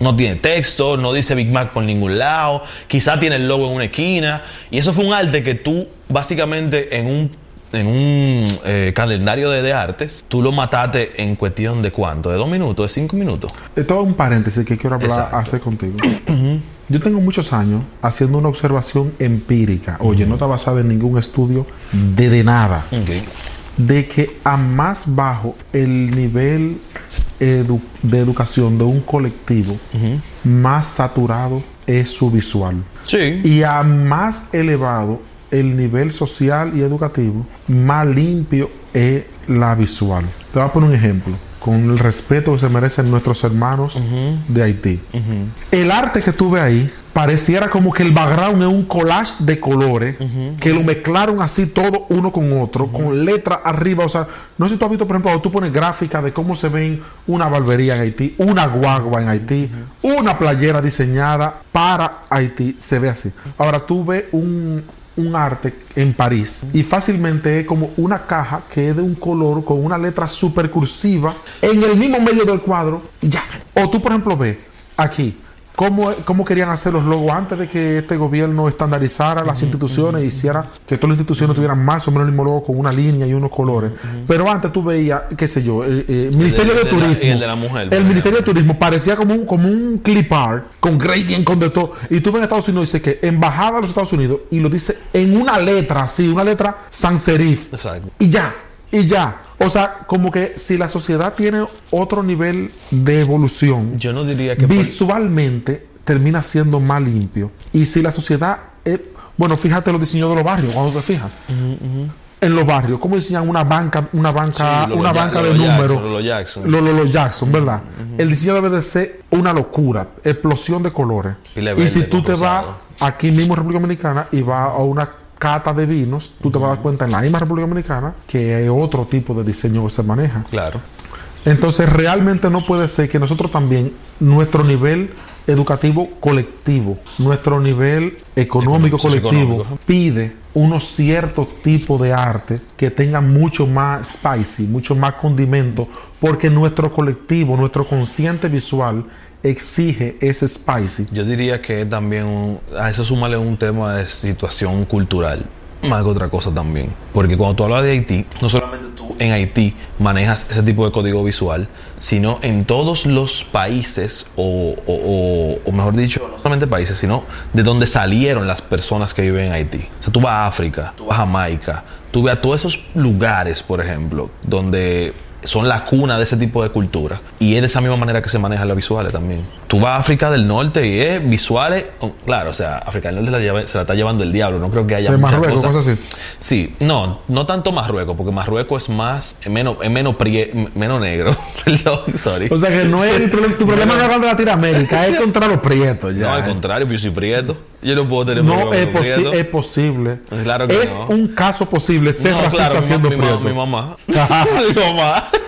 No tiene texto, no dice Big Mac por ningún lado, quizá tiene el logo en una esquina, y eso fue un arte que tú básicamente en un en un eh, calendario de, de artes, tú lo mataste en cuestión de cuánto, de dos minutos, de cinco minutos. Esto es un paréntesis que quiero hablar, hacer contigo. Yo tengo muchos años haciendo una observación empírica. Oye, no está basada en ningún estudio de, de nada. de que a más bajo el nivel edu- de educación de un colectivo, más saturado es su visual. Sí. Y a más elevado el nivel social y educativo, más limpio es la visual. Te voy a poner un ejemplo, con el respeto que se merecen nuestros hermanos de Haití. El arte que tuve ahí pareciera como que el background es un collage de colores que lo mezclaron así todo uno con otro, con letra arriba. O sea, no sé si tú has visto, por ejemplo, tú pones gráfica de cómo se ven una barbería en Haití, una guagua en Haití, una playera diseñada para Haití, se ve así. Ahora tú ves un, un arte en París y fácilmente es como una caja que es de un color con una letra super cursiva en el mismo medio del cuadro y ya. O tú, por ejemplo, ves aquí. ¿Cómo, cómo querían hacer los logos antes de que este gobierno estandarizara las instituciones y hiciera que todas las instituciones tuvieran más o menos el mismo logo con una línea y unos colores? Pero antes tú veías, qué sé yo, el, eh, Ministerio de, Turismo. y el de la mujer, por El Ministerio de. Turismo parecía como un, como un clip art con gradient, con de todo. Y tú ves en Estados Unidos, dice que Embajada de los Estados Unidos y lo dice en una letra, así, una letra sans serif. Exacto. Y ya, y ya. O sea, como que si la sociedad tiene otro nivel de evolución, Yo no diría que... por- visualmente termina siendo más limpio. Y si la sociedad es, bueno, fíjate los diseños de los barrios, cuando te fijas. En los barrios, ¿cómo diseñan una banca, una banca, Sí, Lolo una banca Lolo de números? Lolo Jackson. Lo- lo- lo Jackson, ¿verdad? El diseño debe de ser una locura, explosión de colores. Y si tú te vas aquí mismo en República Dominicana y vas a una cata de vinos, tú te vas a dar cuenta en la misma República Dominicana que hay otro tipo de diseño que se maneja. Claro. Entonces realmente no puede ser que nosotros también, nuestro nivel educativo colectivo, nuestro nivel económico Económico, colectivo, pide unos ciertos tipos de arte que tengan mucho más spicy, mucho más condimento, porque nuestro colectivo, nuestro consciente visual exige ese spicy. Yo diría que también a eso súmale un tema de situación cultural, más que otra cosa también. Porque cuando tú hablas de Haití, no solamente tú en Haití manejas ese tipo de código visual, sino en todos los países, o, o- o- mejor dicho, no solamente países, sino de donde salieron las personas que viven en Haití. O sea, tú vas a África, tú vas a Jamaica, tú ves a todos esos lugares, por ejemplo, donde son la cuna de ese tipo de cultura. Y es de esa misma manera que se manejan las visuales también. Tú vas a África del Norte y es visuales, oh, claro, o sea, África del Norte la lleva- se la está llevando el diablo, no creo que haya Sí, muchas Marruecos, cosas. cosas así. Sí, no, no tanto Marruecos, porque Marruecos es más, es menos, es menos, prie- menos negro. Perdón, sorry. O sea que no es el problema, tu problema no es con Latinoamérica, es contra los prietos ya. no, al contrario, pues yo soy prieto. Yo no puedo tener No problema es, posi- es posible. Claro que es no. un caso posible ser No, racista claro, siendo mi prieto. mi mamá. mi mamá.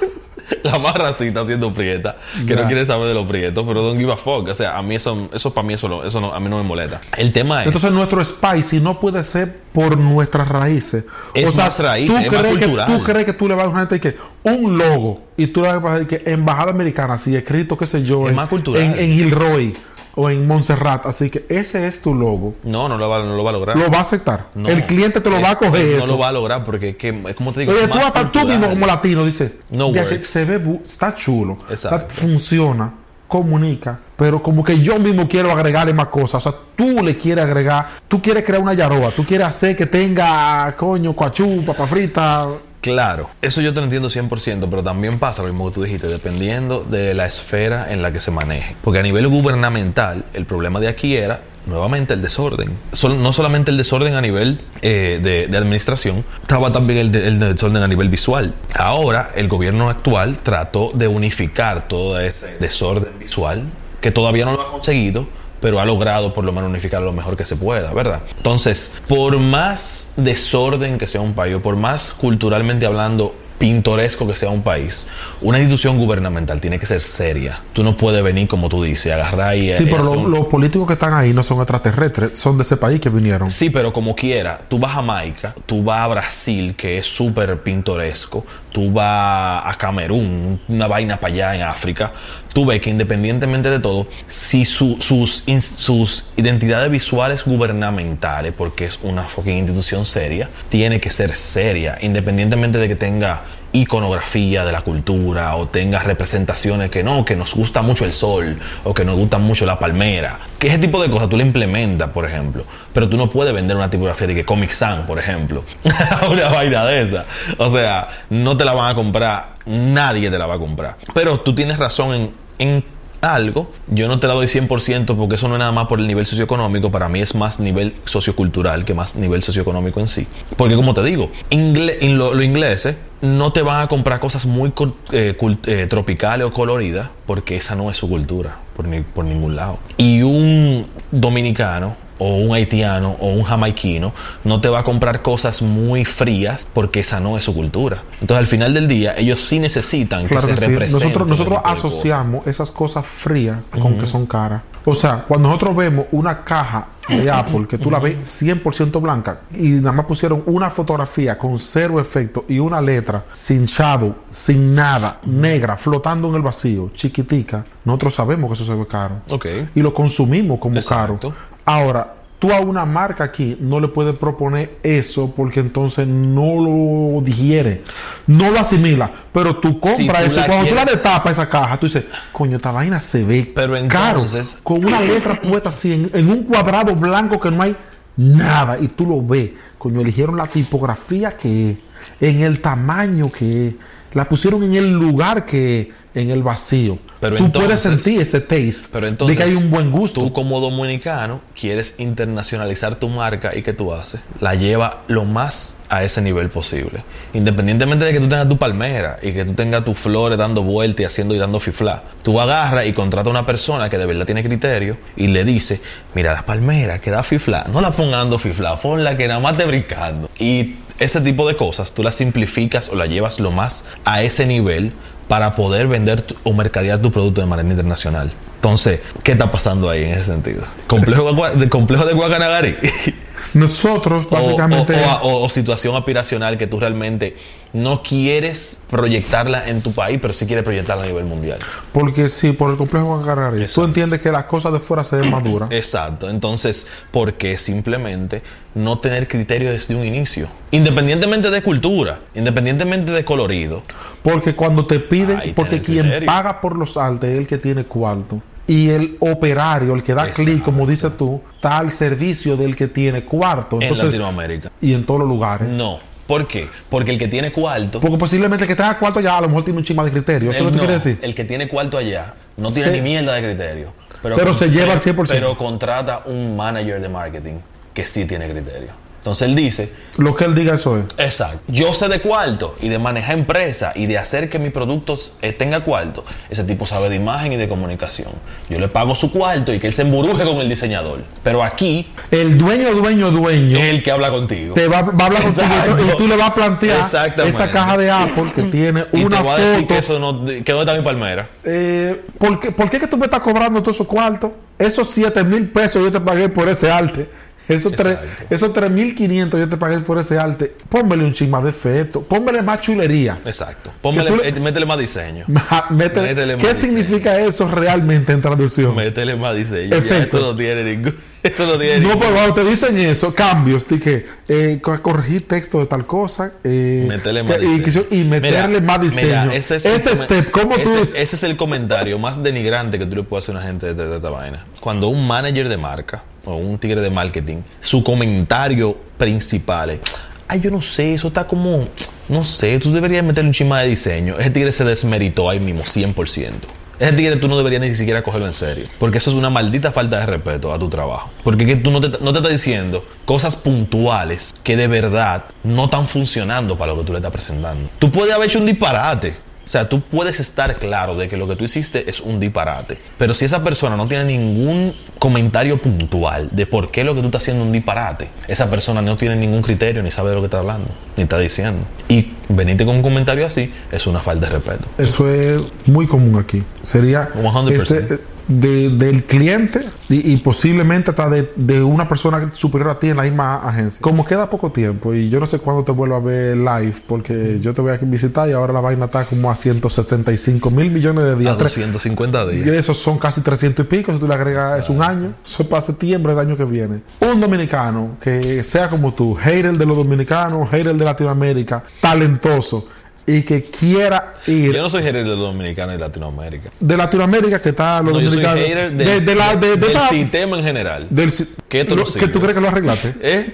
La más racista siendo prieta, que no quiere saber de los prietos, pero don't give a fuck. O sea, a mí eso, eso para mí eso, no- eso no, a mí no me molesta. El tema es, Entonces nuestro spicy no puede ser por nuestras raíces. Es más raíces, tú es más que cultural. tú crees que tú le vas a una gente que un logo y tú le vas a decir que embajada americana así escrito qué sé yo Es en, más cultural. en, en Gilroy o en Montserrat, así que ese es tu logo. no, no lo va, no lo va a lograr. Lo va a aceptar. No, el cliente te lo va a coger No eso. lo va a lograr porque es que, es como te digo, Oye, tú, tú mismo como latino dices, No ya works. se, ve, está chulo, está- funciona, comunica, pero como que yo mismo quiero agregarle más cosas. O sea, tú le quieres agregar, tú quieres crear una yaroa, tú quieres hacer que tenga, coño, coachú, papa frita, Claro, eso yo te lo entiendo 100%, pero también pasa lo mismo que tú dijiste, dependiendo de la esfera en la que se maneje. Porque a nivel gubernamental, el problema de aquí era nuevamente el desorden. no solamente el desorden a nivel eh, de, administración, estaba también el, el, desorden a nivel visual. Ahora el gobierno actual trató de unificar todo ese desorden visual, que todavía no lo ha conseguido, pero ha logrado por lo menos unificar lo mejor que se pueda, ¿verdad? Entonces, por más desorden que sea un país, o por más culturalmente hablando pintoresco que sea un país, una institución gubernamental tiene que ser seria. Tú no puedes venir, como tú dices, agarrar y... Sí, pero los políticos que están ahí no son extraterrestres, son de ese país que vinieron. Sí, pero como quiera, tú vas a Jamaica, tú vas a Brasil, que es súper pintoresco, tú vas a Camerún, una vaina para allá en África, tú ves que independientemente de todo, si sus, sus identidades visuales gubernamentales, porque es una fucking institución seria, tiene que ser seria, independientemente de que tenga iconografía de la cultura o tenga representaciones que no, que nos gusta mucho el sol o que nos gusta mucho la palmera. Que ese tipo de cosas tú le implementas, por ejemplo. Pero tú no puedes vender una tipografía de que Comic Sans, por ejemplo. una vaina de esa. O sea, no te la van a comprar, nadie te la va a comprar. Pero tú tienes razón en, en algo, yo no te la doy 100% porque eso no es nada más por el nivel socioeconómico, para mí es más nivel sociocultural que más nivel socioeconómico en sí. Porque como te digo, los ingleses no te van a comprar cosas muy eh, eh, tropicales o coloridas porque esa no es su cultura por, por ningún lado. Y un dominicano o un haitiano o un jamaiquino no te va a comprar cosas muy frías porque esa no es su cultura. Entonces al final del día ellos sí necesitan que se representen. Nosotros, nosotros asociamos esas cosas frías con que son caras. O sea, cuando nosotros vemos una caja de Apple que tú la ves 100% blanca y nada más pusieron una fotografía con cero efecto y una letra sin shadow, sin nada, negra, flotando en el vacío, chiquitica, nosotros sabemos que eso se ve caro. Okay. Y lo consumimos como caro. Ahora, tú a una marca aquí no le puedes proponer eso porque entonces no lo digiere, no lo asimila. Pero tú compras eso. Cuando tú la destapas esa caja, tú dices, coño, esta vaina se ve pero entonces... caro. Con una letra puesta así en, en, un cuadrado blanco que no hay nada. Y tú lo ves. Coño, eligieron la tipografía que es, en el tamaño que es, la pusieron en el lugar que en el vacío. Pero tú puedes sentir ese taste pero entonces, de que hay un buen gusto. Tú como dominicano quieres internacionalizar tu marca y que tú haces, la lleva lo más a ese nivel posible. Independientemente de que tú tengas tu palmera y que tú tengas tus flores dando vueltas y haciendo y dando fifla. Tú agarras y contratas a una persona que de verdad tiene criterio y le dice, mira, la palmera que da fifla, no la ponga dando fifla, la que nada más te brincando. Y ese tipo de cosas tú las simplificas o las llevas lo más a ese nivel para poder vender o mercadear tu producto de manera internacional. Entonces, ¿qué está pasando ahí en ese sentido? ¿Complejo de, complejo de Guacanagari? Nosotros, básicamente. O, situación aspiracional que tú realmente no quieres proyectarla en tu país, pero sí quieres proyectarla a nivel mundial. Porque sí, por el complejo de Guacanagari, tú entiendes que las cosas de fuera se ven maduras. Exacto. Entonces, ¿por qué simplemente no tener criterio desde un inicio? Independientemente de cultura, independientemente de colorido. Porque cuando te piden, porque quien paga por los altos es el que tiene cuarto y el operario, el que da clic, como dices tú, está al servicio del que tiene cuarto. en Latinoamérica. Y en todos los lugares. No. ¿Por qué? Porque el que tiene cuarto. Porque posiblemente el que tenga cuarto allá a lo mejor tiene un chisma de criterio. ¿Eso es lo que quiere decir? El que tiene cuarto allá no tiene ni mierda de criterio. Pero, se lleva al 100%. Pero contrata un manager de marketing que sí tiene criterio. Entonces él dice... Lo que él diga eso es. Exacto. Yo sé de cuarto y de manejar empresa y de hacer que mi productos eh, tenga cuarto. Ese tipo sabe de imagen y de comunicación. Yo le pago su cuarto y que él se emburuje con el diseñador. Pero aquí... El dueño, dueño, dueño... Es el que habla contigo. Te va, a hablar contigo y tú le vas a plantear esa caja de Apple que tiene y una te va a decir que eso no... Que dónde está mi palmera. Eh, ¿por, qué, ¿Por qué que tú me estás cobrando todo esos cuartos? Esos 7 mil pesos yo te pagué por ese arte. Esos, tres, esos 3.500 yo te pagué por ese arte. Pónmele un chisma de efecto. Pónmele más chulería. Exacto. Pónmele, métele más diseño. ¿Qué significa eso realmente en traducción? Métele más diseño. eso no tiene ningún. Eso no tiene No, pero cuando te dicen eso, cambios, que eh, corregir texto de tal cosa. Eh, métele más diseño. Y, meterle más diseño. ese, es ese step, ¿cómo tú? Ese es el comentario más denigrante que tú le puedes hacer a una gente de esta vaina. Cuando un manager de marca o un tigre de marketing, su comentario principal es ay, yo no sé, eso está como, no sé, tú deberías meterle un chima de diseño. Ese tigre se desmeritó ahí mismo, 100%. Ese tigre tú no deberías ni siquiera cogerlo en serio. Porque eso es una maldita falta de respeto a tu trabajo. Porque que tú no te, no te estás diciendo cosas puntuales que de verdad no están funcionando para lo que tú le estás presentando. Tú puedes haber hecho un disparate. O sea, tú puedes estar claro de que lo que tú hiciste es un disparate. Pero si esa persona no tiene ningún comentario puntual de por qué lo que tú estás haciendo es un disparate, esa persona no tiene ningún criterio ni sabe de lo que está hablando, ni está diciendo. Y venirte con un comentario así es una falta de respeto. Eso es muy común aquí. Sería 100%. ese, eh, de- del cliente y, y posiblemente hasta de, de una persona superior a ti en la misma agencia. Como queda poco tiempo y yo no sé cuándo te vuelvo a ver live porque yo te voy a visitar y ahora la vaina está como a 175 mil millones de A días. 250 y días. esos son casi 300 y pico, si tú le agregas es un año, eso es para septiembre del año que viene. Un dominicano que sea como tú, hater de los dominicanos, hater de Latinoamérica, talentoso y que quiera ir Yo no soy gerente de los dominicanos y Latinoamérica. de Latinoamérica que está los No, yo soy dominicanos hater del, de, de la, de, de del la- sistema en general. del si- ¿Qué te lo- que tú crees que lo arreglaste ¿Eh?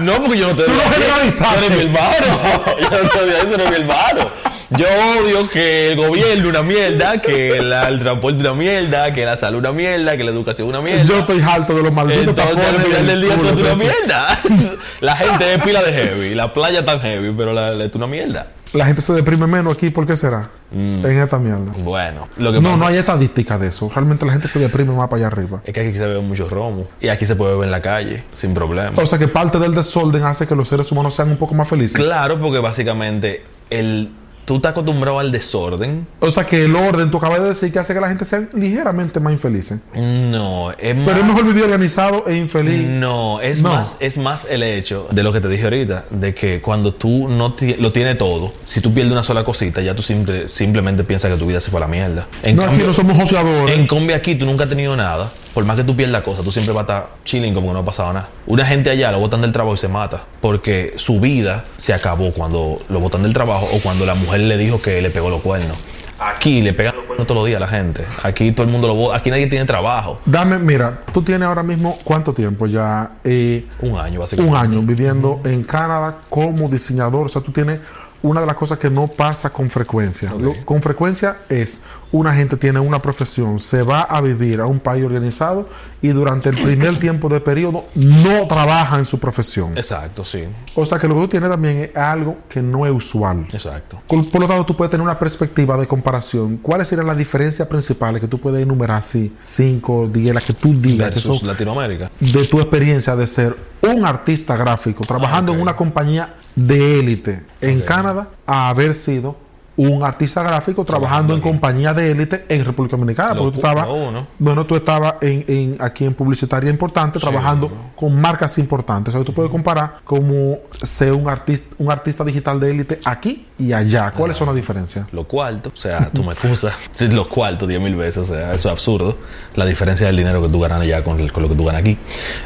No, porque yo no te Tú lo generalizaste. Eres mi hermano. Yo no eres mi hermano. Yo odio que el gobierno una mierda, que la- el transporte una mierda, que la salud una mierda, que la educación una mierda. yo estoy harto de los malditos Entonces al final del día tú una mierda. La gente es pila de heavy, la playa tan heavy, pero la, la, es una mierda. La gente se deprime menos aquí ¿por qué será? Mm. en esta mierda Bueno, lo que no pasa no hay estadística de eso realmente la gente se deprime más para allá arriba es que aquí se bebe mucho romo y aquí se puede beber en la calle sin problema. o sea que parte del desorden hace que los seres humanos sean un poco más felices Claro, porque básicamente el, tú estás acostumbrado al desorden. o sea que el orden tú acabas de decir que hace que la gente sea ligeramente más infelices No, es pero más- es mejor vivir organizado e infeliz No, es No. más es más el hecho de lo que te dije ahorita, de que cuando tú no lo tienes todo, si tú pierdes una sola cosita, ya tú simple- simplemente piensas que tu vida se fue a la mierda. En no aquí no somos joseadores En cambio aquí tú nunca has tenido nada. Por más que tú pierdas cosas, tú siempre vas a estar chilling como que no ha pasado nada. Una gente allá lo botan del trabajo y se mata. Porque su vida se acabó cuando lo botan del trabajo o cuando la mujer le dijo que le pegó los cuernos. Aquí le pegan los cuernos todos los días a la gente. Aquí todo el mundo lo bota. Aquí nadie tiene trabajo. Dame, mira, tú tienes ahora mismo cuánto tiempo ya, Eh, Un año, básicamente. un año viviendo en Canadá como diseñador. O sea, tú tienes una de las cosas que no pasa con frecuencia. Lo- con frecuencia es una gente tiene una profesión, se va a vivir a un país organizado y durante el primer tiempo de periodo no trabaja en su profesión. Exacto, sí. O sea que lo que tú tienes también es algo que no es usual. Exacto. Por por lo tanto, tú puedes tener una perspectiva de comparación. ¿Cuáles serían las diferencias principales que tú puedes enumerar así? 5, 10, las que tú digas que son Latinoamérica. de tu experiencia de ser un artista gráfico trabajando Ah, en una compañía de élite en Canadá a haber sido un artista gráfico trabajando en compañía de élite en República Dominicana Lo porque tú estabas lo bueno tú estabas en, en- aquí en publicitaria importante trabajando con marcas importantes. O sea tú puedes comparar como ser un artista un artista digital de élite aquí y allá. ¿cuáles son las diferencias? Los cuartos, o sea, tú me excusas, los cuartos 10 mil veces, o sea, eso es absurdo. La diferencia del dinero que tú ganas allá con, el- con lo que tú ganas aquí.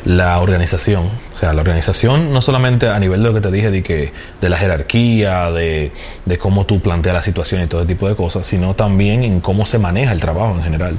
La organización, o sea, la organización no solamente a nivel de lo que te dije, de, que, de la jerarquía, de, de cómo tú planteas la situación y todo ese tipo de cosas, sino también en cómo se maneja el trabajo en general.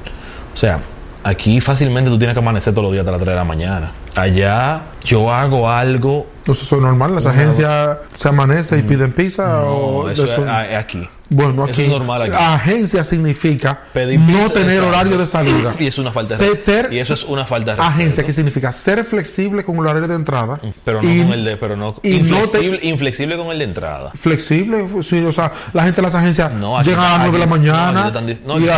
O sea, aquí fácilmente tú tienes que amanecer todos los días hasta las 3 de la mañana. Allá yo hago algo eso es normal, las agencias se amanece y piden pizza o no, eso- a- es aquí. Bueno, aquí, es normal aquí. agencia significa Pedir no tener horario de salida. Y es una falta de Ser- Y eso es una falta de respeto. Agencia, que significa ser flexible con el horario de entrada. Pero no y- con el de, pero no, y no te- inflexible, con el de entrada. Flexible, sí, o sea, la gente de las agencias No, llega a las 9 de la mañana no, y, a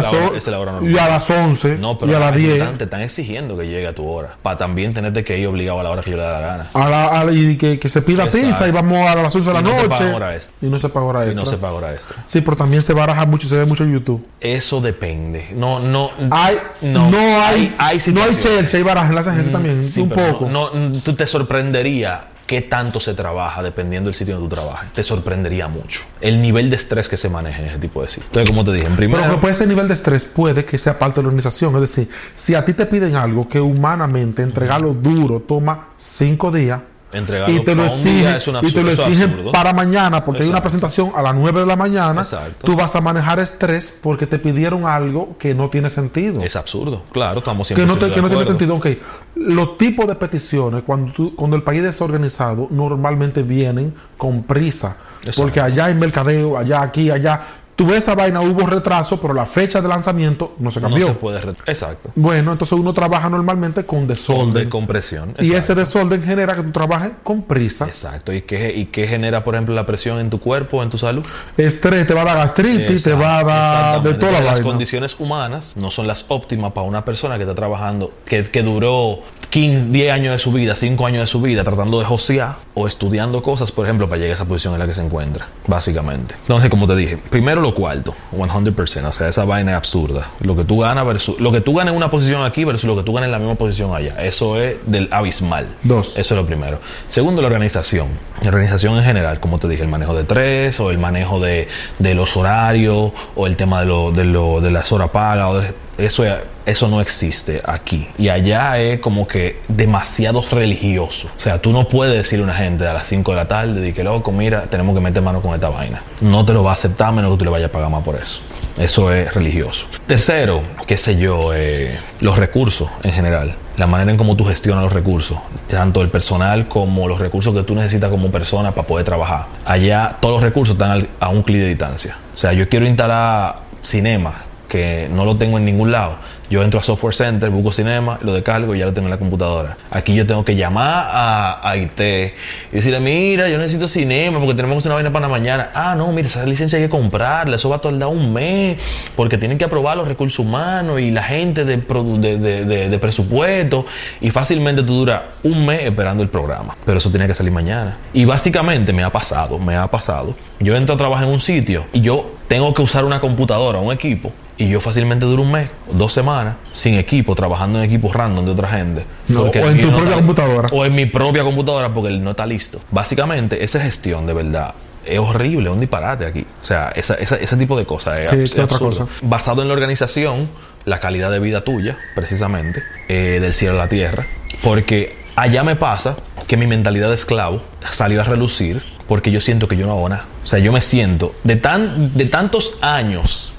y las 11 No, pero y a las aquí 10. Te están, te están exigiendo que llegue a tu hora. Para también tenerte que ir obligado a la hora que yo le da la gana. A la- a la- y que, que se pida Exacto. pizza y vamos a las 11 de la Y no noche. pagan hora extra. Y no se paga hora Y extra. no se paga hora extra. Sí, pero también se baraja mucho y se ve mucho en YouTube. Eso depende. No, no. Hay, no, hay, no hay situaciones. chelcha y baraja en las agencias también, Sí, un pero poco. No, no, tú te sorprendería qué tanto se trabaja dependiendo del sitio donde tú trabajes. Te sorprendería mucho. El nivel de estrés que se maneja en ese tipo de sitios. Entonces, como te dije, en Pero primero. que puede ser nivel de estrés, puede que sea parte de la organización. Es decir, si a ti te piden algo que humanamente entregarlo duro toma cinco días, Entregarlo y te lo exigen, es y te lo exigen para mañana porque hay una presentación a las 9 de la mañana. Exacto. Tú vas a manejar estrés porque te pidieron algo que no tiene sentido. Es absurdo. Claro, estamos que siempre no, te- que no tiene sentido. Ok, los tipos de peticiones, cuando, tú- cuando el país es desorganizado, normalmente vienen con prisa. Exacto. Porque allá hay mercadeo, allá, aquí, allá. Tú ves esa vaina, hubo retraso, pero la fecha de lanzamiento no se No cambió. se puede... Exacto. Bueno, entonces uno trabaja normalmente con Con desorden. decompresión. y exacto. ese desorden genera que tú trabajes con prisa. Exacto. ¿Y qué, ¿Y qué genera, por ejemplo, la presión en tu cuerpo, en tu salud? Estrés, te va a dar gastritis, te va a dar de toda la Las vaina. condiciones humanas no son las óptimas para una persona que está trabajando, que, que duró 15, 10 años de su vida, 5 años de su vida tratando de josear o estudiando cosas, por ejemplo, para llegar a esa posición en la que se encuentra, básicamente. Entonces, como te dije, primero lo cuarto, 100%, o sea, esa vaina es absurda. Lo que tú ganas versus lo que tú ganas en una posición aquí versus lo que tú ganas en la misma posición allá. Eso es del abismal. Dos. Eso es lo primero. Segundo, la organización. La organización en general, como te dije, el manejo de tres o el manejo de, de los horarios o el tema de, lo, de, lo, de las horas pagas. o de- eso, eso no existe aquí. Y allá es como que demasiado religioso. O sea, tú no puedes decirle a una gente a las 5 de la tarde, de que loco, mira, tenemos que meter mano con esta vaina. No te lo va a aceptar menos que tú le vayas a pagar más por eso. Eso es religioso. Tercero, qué sé yo, eh, los recursos en general. La manera en cómo tú gestionas los recursos, tanto el personal como los recursos que tú necesitas como persona para poder trabajar. Allá todos los recursos están a un clic de distancia. O sea, yo quiero instalar cinema, que no lo tengo en ningún lado. Yo entro a Software Center, busco cinema, lo descargo y ya lo tengo en la computadora. Aquí yo tengo que llamar a, IT y decirle, mira, yo necesito cinema porque tenemos una vaina para mañana. Ah, no, mira, esa licencia hay que comprarla, eso va a tardar un mes porque tienen que aprobar los recursos humanos y la gente de- de presupuesto y fácilmente tú duras un mes esperando el programa. Pero eso tiene que salir mañana. Y básicamente me ha pasado, me ha pasado. Yo entro a trabajar en un sitio y yo tengo que usar una computadora, un equipo. Y yo fácilmente duro un mes, dos semanas, sin equipo, trabajando en equipos random de otra gente. No, o en tu no propia computadora. O en mi propia computadora porque él no está listo. Básicamente, esa gestión de verdad es horrible, es un disparate aquí. O sea, esa- esa- ese tipo de cosas. Es, ¿Qué- abs- qué es otra cosa? Basado en la organización, la calidad de vida tuya, precisamente, eh, del cielo a la tierra. Porque allá me pasa que mi mentalidad de esclavo salió a relucir porque yo siento que yo no hago nada. O sea, yo me siento de, tan, de tantos años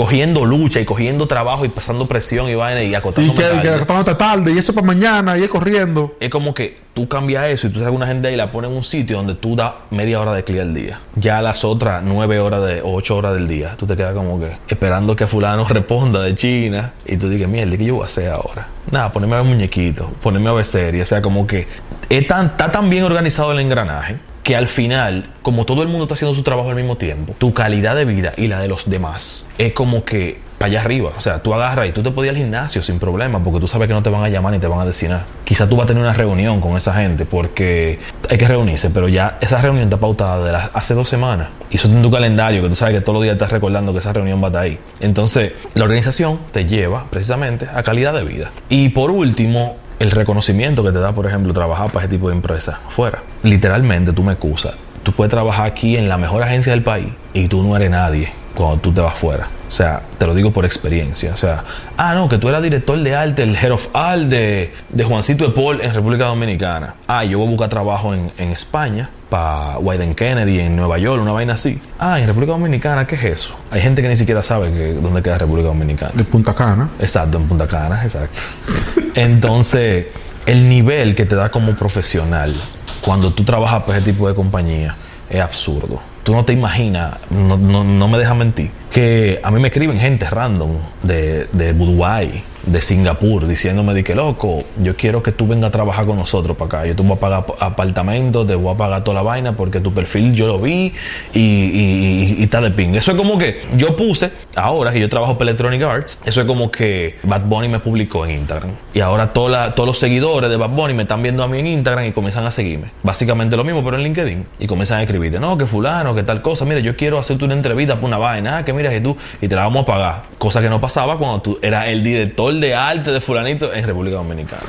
cogiendo lucha y cogiendo trabajo y pasando presión y vaina y Y acostándome que, tarde. que acostándote tarde, y eso para mañana, y es corriendo. Es como que tú cambias eso y tú sacas una gente ahí y la pones en un sitio donde tú das media hora de clic al día. Ya las otras nueve horas de, o ocho horas del día, tú te quedas como que esperando que fulano responda de China y tú dices, mierda, ¿qué yo voy a hacer ahora? Nada, ponerme a ver muñequitos, ponerme a ver series, o sea, como que tan, está tan bien organizado el engranaje que al final, como todo el mundo está haciendo su trabajo al mismo tiempo, tu calidad de vida y la de los demás es como que para allá arriba. O sea, tú agarras y tú te podías al gimnasio sin problema porque tú sabes que no te van a llamar ni te van a decir nada. Quizá tú vas a tener una reunión con esa gente porque hay que reunirse, pero ya esa reunión está pautada de hace dos semanas. Y eso está en tu calendario, que tú sabes que todos los días estás recordando que esa reunión va a estar ahí. Entonces, la organización te lleva precisamente a calidad de vida. Y por último, el reconocimiento que te da, por ejemplo, trabajar para ese tipo de empresas fuera. Literalmente, tú me excusas. Tú puedes trabajar aquí en la mejor agencia del país y tú no eres nadie cuando tú te vas fuera. O sea, te lo digo por experiencia. O sea, ah, no, que tú eras director de arte, el head of art de, de Juancito de Paul en República Dominicana. Ah, yo voy a buscar trabajo en, en España para Wyden Kennedy en Nueva York, una vaina así. Ah, en República Dominicana, ¿qué es eso? Hay gente que ni siquiera sabe que, dónde queda República Dominicana. De Punta Cana. Exacto, en Punta Cana, exacto. Entonces, el nivel que te da como profesional cuando tú trabajas para ese tipo de compañía es absurdo. Tú no te imaginas, no, no, no me dejas mentir, que a mí me escriben gente random de, de de Singapur, diciéndome de que loco, yo quiero que tú vengas a trabajar con nosotros para acá. Yo te voy a pagar apartamentos, te voy a pagar toda la vaina porque tu perfil yo lo vi y, y- está de ping. Eso es como que yo puse, ahora que yo trabajo para Electronic Arts, eso es como que Bad Bunny me publicó en Instagram. Y ahora toda la- todos los seguidores de Bad Bunny me están viendo a mí en Instagram y comienzan a seguirme. Básicamente lo mismo, pero en LinkedIn. Y comienzan a escribirte, no, que fulano, que tal cosa. Mira, yo quiero hacerte una entrevista para una vaina. Ah, que mira, que tú, y te la vamos a pagar. Cosa que no pasaba cuando tú eras el director de arte de fulanito en República Dominicana.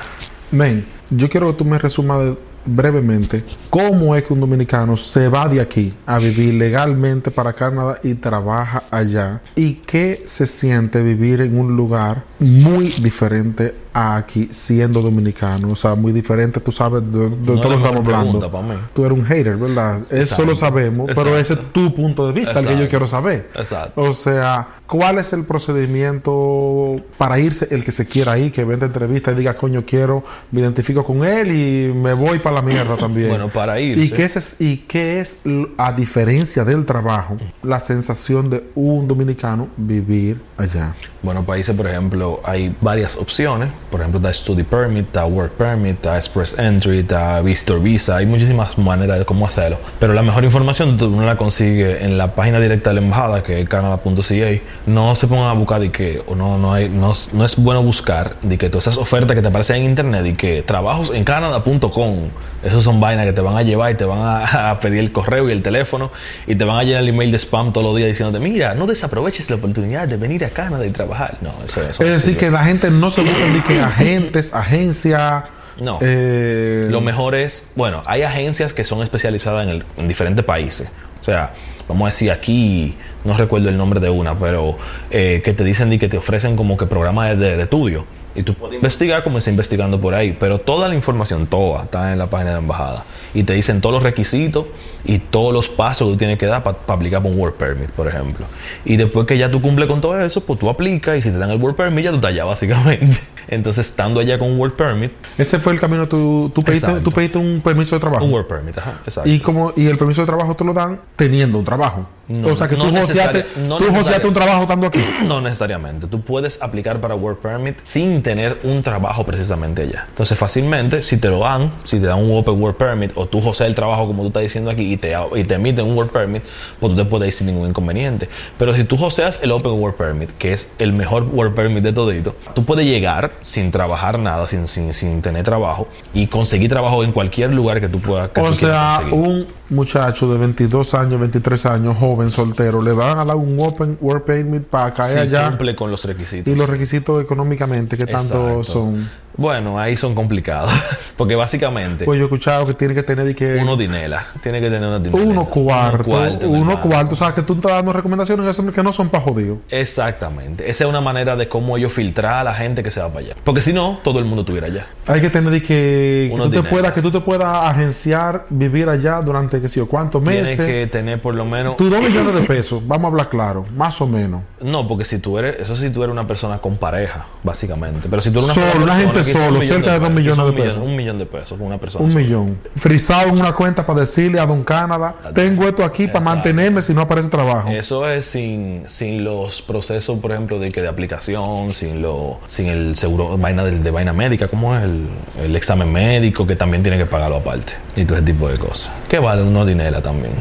Men, yo quiero que tú me resumas brevemente cómo es que un dominicano se va de aquí a vivir legalmente para Canadá y trabaja allá y qué se siente vivir en un lugar muy diferente aquí siendo dominicano? O sea, muy diferente, tú sabes de, de No todo lo que estamos hablando. Tú eres un hater, ¿verdad? Eso Exacto. lo sabemos, pero ese es Exacto. tu punto de vista, el que yo Exacto. quiero saber. Exacto. O sea, ¿cuál es el procedimiento para irse, el que se quiera ir, que venda entrevista y diga, coño, quiero, me identifico con él y me voy para la mierda también? Bueno, para irse. ¿Y qué es, y qué es a diferencia del trabajo, la sensación de un dominicano vivir allá? Bueno, países, por ejemplo, hay varias opciones. Por ejemplo, está Study Permit, está Work Permit, está Express Entry, está Visitor Visa. Hay muchísimas maneras de cómo hacerlo. Pero la mejor información uno la consigue en la página directa de la embajada, que es canada.ca. No se pongan a buscar de que, o no, no, hay, no, no es bueno buscar de que todas esas ofertas que te aparecen en internet y que trabajos en canada.com. Esos son vainas que te van a llevar y te van a, a pedir el correo y el teléfono y te van a llenar el email de spam todos los días diciéndote, mira, no desaproveches la oportunidad de venir a Canadá y trabajar. No, eso, eso Es decir, que la gente no se busca ni que agentes, agencia. No. eh, Lo mejor es, bueno, hay agencias que son especializadas en, el- en diferentes países. O sea, vamos a decir aquí, no recuerdo el nombre de una, pero eh, que te dicen y que te ofrecen como que programas de, de estudio. Y tú puedes investigar como está investigando por ahí. Pero toda la información, toda, está en la página de la embajada. Y te dicen todos los requisitos y todos los pasos que tú tienes que dar para aplicar por un Work Permit, por ejemplo. Y después que ya tú cumples con todo eso, pues tú aplicas y si te dan el Work Permit, ya tú estás allá, básicamente. Entonces, estando allá con un Work Permit, Ese fue el camino. Tú, tú, pediste, Exacto. tú pediste un permiso de trabajo. un Work Permit, ajá, exacto. y, como, y el permiso de trabajo te lo dan teniendo un trabajo. No, o sea que no tú, joseaste, no tú joseaste un trabajo estando aquí. No necesariamente. Tú puedes aplicar para Work Permit sin tener un trabajo precisamente allá. Entonces, fácilmente, si te lo dan, si te dan un Open Work Permit o tú joseas el trabajo como tú estás diciendo aquí y te, y te emiten un Work Permit, pues tú te puedes ir sin ningún inconveniente. Pero si tú joseas el Open Work Permit, que es el mejor Work Permit de todito, tú puedes llegar sin trabajar nada, sin, sin, sin tener trabajo y conseguir trabajo en cualquier lugar que tú puedas. que O tú sea, un muchacho de 22 años, 23 años, joven, soltero, le van a dar un Open Work Permit para caer Si allá. cumple con los requisitos. Y los requisitos económicamente, que tanto son? Bueno, ahí son complicados. Porque básicamente Pues yo he escuchado que tiene que tener que uno dinela. Tiene que tener una dinela. uno cuarto, cuarto, uno cuarto. O sea, que tú estás dando recomendaciones que no son para jodidos. Exactamente. Esa es una manera de cómo ellos filtrar a la gente que se va para allá. Porque si no, todo el mundo estuviera allá. Hay que tener que, que tú te puedas, que tú te puedas agenciar, vivir allá durante qué sé yo, cuántos Tienes meses. que tener por lo menos. Tus dos millones de pesos, vamos a hablar claro, más o menos. No, porque si tú eres. Eso sí, tú eres una persona con pareja, básicamente. Pero si tú eres una, Solo, una gente solo, cerca de dos millones de pesos. Un millón de pesos con una persona. Un sola. millón. Frisado en una cuenta para decirle a Don Canadá, tengo esto aquí para mantenerme si no aparece trabajo. Eso es sin, sin los procesos, por ejemplo, de que de aplicación, sin lo, sin el seguro, vaina de, de vaina médica, como es el, el examen médico, que también tiene que pagarlo aparte. Y todo ese tipo de cosas. Que vale uno dinero también.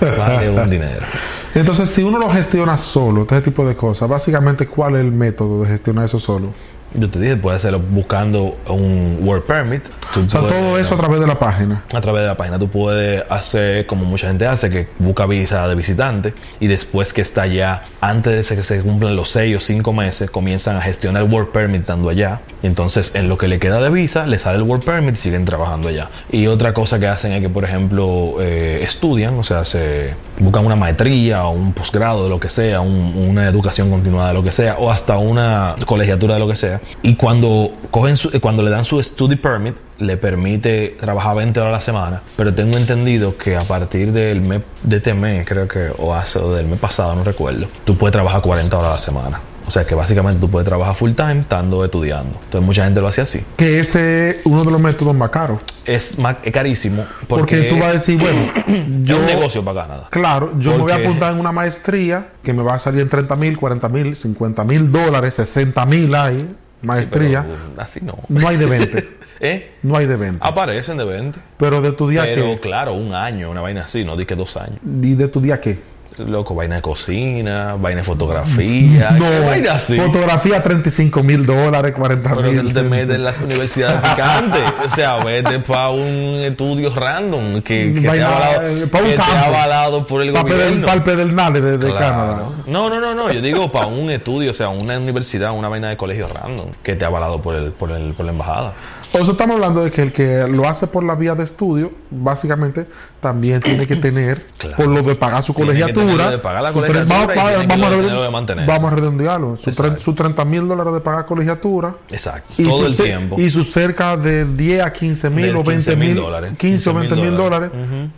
vale un dinero. Entonces, si uno lo gestiona solo, este tipo de cosas, básicamente, ¿cuál es el método de gestionar eso solo? Yo te dije, puedes hacerlo buscando un Work Permit. Tú O sea, puedes- todo eso a través de la página. a través de la página tú puedes hacer como mucha gente hace, que busca visa de visitante y después que está allá, antes de que se cumplan los seis o cinco meses, comienzan a gestionar el work permit estando allá. Y entonces, en lo que le queda de visa, le sale el work permit y siguen trabajando allá. Y otra cosa que hacen es que, por ejemplo, eh, estudian, o sea, se buscan una maestría o un posgrado de lo que sea, un- una educación continuada de lo que sea, o hasta una colegiatura de lo que sea. Y cuando, cogen su- cuando le dan su study permit, le permite trabajar 20 horas a la semana, pero tengo entendido que a partir del mes de este mes, creo que, o hace o del mes pasado, no recuerdo, tú puedes trabajar 40 horas a la semana. O sea que básicamente tú puedes trabajar full time estando estudiando. Entonces mucha gente lo hace así. Que ese es uno de los métodos más caros. Es, más, es carísimo Porque, porque, tú vas a decir, bueno, yo. es un negocio para Canadá. Claro, yo me voy a apuntar en una maestría que me va a salir en 30 mil, 40 mil, 50 mil dólares, 60 mil hay, maestría. Sí, pero así no. No hay de 20. ¿Eh? No hay de 20. Aparecen de 20. Pero de tu día Pero qué? claro, un año, una vaina así, no di que dos años. ¿Y de tu día qué? Loco, vaina de cocina, vaina de fotografía, No, ¿qué vaina así. fotografía 35 mil dólares, 40 Pero que mil. tú te metes en las universidades picantes. O sea, vete para un estudio random que, que te, Vaina, ha avalado, eh, pa' un que te ha campo. avalado por el Para gobierno. el pedernales de, de Claro. Canadá. No, no, no, no. Yo digo para un estudio, o sea, una universidad, una vaina de colegio random que te ha avalado por el, por el, por la embajada. Sea, estamos hablando de que el que lo hace por la vía de estudio, básicamente, también tiene que tener, Claro. por lo de pagar su colegiatura. vamos, a redondearlo. Su, tre- Exacto. su 30 mil dólares de pagar colegiatura. Exacto. Y Todo su el tiempo. Y sus cerca de 10 a 15 mil o 20 15.000 mil dólares. 15 o 20 mil dólares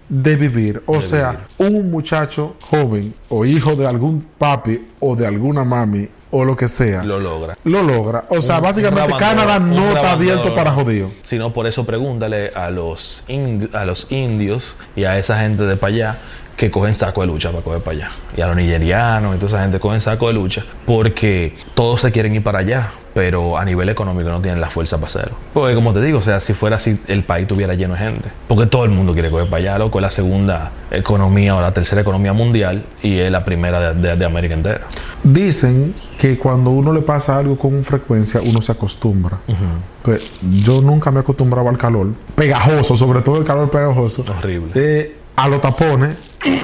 de vivir. O De sea, un muchacho joven o hijo de algún papi o de alguna mami o lo que sea, Lo logra. lo logra. O sea, Un- básicamente Canadá no está abierto para jodidos. Si no, por eso pregúntale a los, a los indios y a esa gente de para allá que cogen saco de lucha para coger para allá. Y a los nigerianos y toda esa gente cogen saco de lucha porque todos se quieren ir para allá, pero a nivel económico no tienen la fuerza para hacerlo. Porque como te digo, o sea, si fuera así, el país tuviera lleno de gente. Porque todo el mundo quiere coger para allá, loco, es la segunda economía o la tercera economía mundial y es la primera de, de- de América entera. Dicen que cuando uno le pasa algo con frecuencia, uno se acostumbra. Pues yo nunca me he acostumbrado al calor pegajoso, sobre todo el calor pegajoso. Horrible. Eh, a los tapones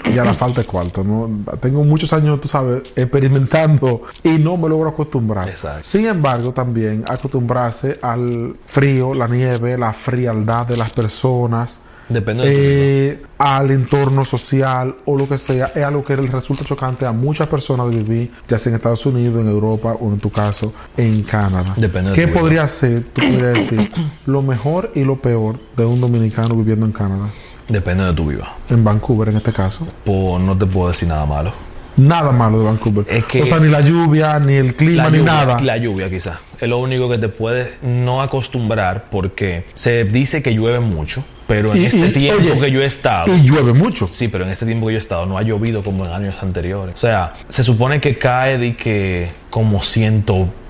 y a la falta de cuarto. ¿no? Tengo muchos años, tú sabes, experimentando y no me logro acostumbrar. Exacto. Sin embargo, también acostumbrarse al frío, la nieve, la frialdad de las personas. Depende de eh, al entorno social o lo que sea, es algo que resulta chocante a muchas personas de vivir, ya sea en Estados Unidos, en Europa o en tu caso, en Canadá. Depende de ¿Qué vida. podría ser, tú podrías decir, lo mejor y lo peor de un dominicano viviendo en Canadá? Depende de tu vida. En Vancouver, en este caso. Pues no te puedo decir nada malo. Nada malo de Vancouver. Es que- o sea, ni la lluvia, ni el clima, ni nada. La lluvia quizás. Es lo único que te puedes no acostumbrar porque se dice que llueve mucho, pero en Y- este y, tiempo oye, que yo he estado... Y llueve mucho. Sí, pero en este tiempo que yo he estado no ha llovido como en años anteriores. O sea, se supone que cae de que como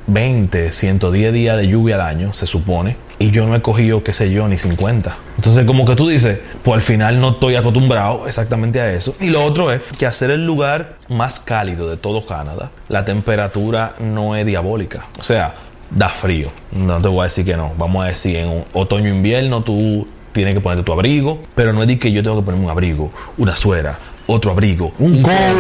120, 110 días de lluvia al año, se supone. Y yo no he cogido, qué sé yo, ni 50. Entonces, como que tú dices, pues al final no estoy acostumbrado exactamente a eso. Y lo otro es que hacer el lugar más cálido de todo Canadá, la temperatura no es diabólica. O sea, da frío. No te voy a decir que no. Vamos a decir, en otoño-invierno tú tienes que ponerte tu abrigo, pero no es de que yo tengo que ponerme un abrigo, una suera, otro abrigo, Un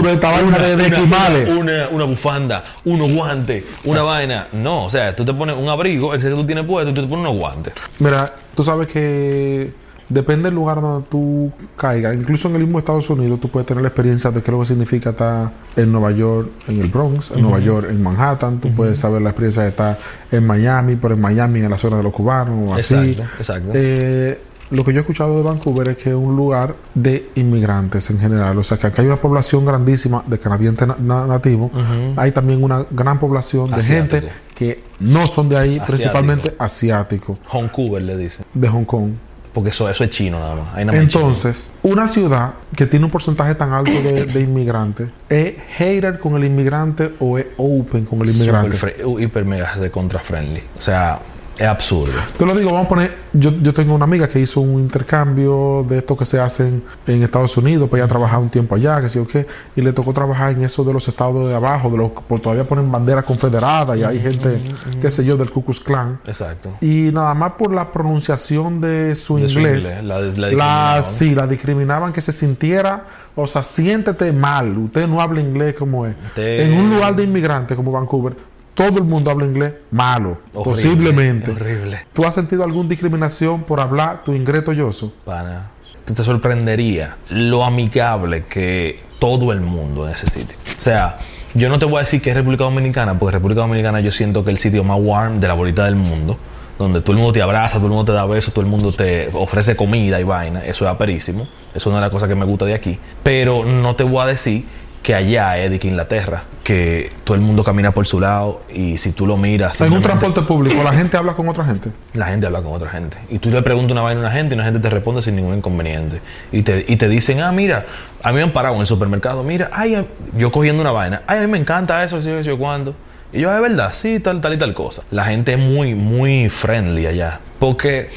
esta vaina de- de esquimales. una, una- una bufanda, unos guantes, una vaina. No, o sea, tú te pones un abrigo, el que tú tienes puesto, tú te pones unos guantes. Mira, tú sabes que depende del lugar donde tú caigas. Incluso en el mismo Estados Unidos tú puedes tener la experiencia de qué es lo que significa estar en Nueva York, en el Bronx, en Nueva York, en Manhattan. Tú puedes saber la experiencia de estar en Miami, pero en Miami en la zona de los cubanos o así. Exacto, exacto. Eh, lo que yo he escuchado de Vancouver es que es un lugar de inmigrantes en general. O sea, que acá hay una población grandísima de canadienses na- na- nativos. Hay también una gran población de Asiático. gente que no son de ahí, Asiático. principalmente asiáticos, Vancouver le dicen. de Hong Kong. Porque eso, eso es chino nada más. Ahí nada más es chino. Entonces, una ciudad que tiene un porcentaje tan alto de, de inmigrantes, ¿es hater con el inmigrante o es open con el inmigrante? Super uh, hiper mega de contra friendly. O sea, es absurdo. Te lo digo, vamos a poner, yo, yo tengo una amiga que hizo un intercambio de esto que se hacen en Estados Unidos, pues ella trabajaba un tiempo allá, que sé yo qué, y le tocó trabajar en eso de los estados de abajo, de los por todavía ponen banderas confederadas y hay gente, qué sé yo, del Ku Klux Klan. Exacto. Y nada más por la pronunciación de su De su inglés, inglés, la- la la, sí, la discriminaban que se sintiera, o sea, siéntete mal, usted no habla inglés como es. En un lugar de inmigrantes como Vancouver, todo el mundo habla inglés malo, Horrible, posiblemente. horrible. ¿Tú has sentido alguna discriminación por hablar tu inglés tolloso? Pana. Te, te sorprendería lo amigable que todo el mundo en ese sitio. O sea, yo no te voy a decir que es República Dominicana, porque República Dominicana yo siento que es el sitio más warm de la bolita del mundo, donde todo el mundo te abraza, todo el mundo te da besos, todo el mundo te ofrece comida y vaina. Eso es aperísimo. Eso no es la cosa que me gusta de aquí. Pero no te voy a decir que allá es de que Inglaterra, que todo el mundo camina por su lado y si tú lo miras... En un transporte público, la gente habla con otra gente. la gente habla con otra gente. Y tú le preguntas una vaina a una gente y una gente te responde sin ningún inconveniente. Y te, y te dicen, ah, mira, a mí me han parado en el supermercado, mira, ay, yo cogiendo una vaina, ay, a mí me encanta eso, eso, eso, cuando. Y yo, es verdad, sí, tal, tal y tal cosa. La gente es muy, muy friendly allá. Porque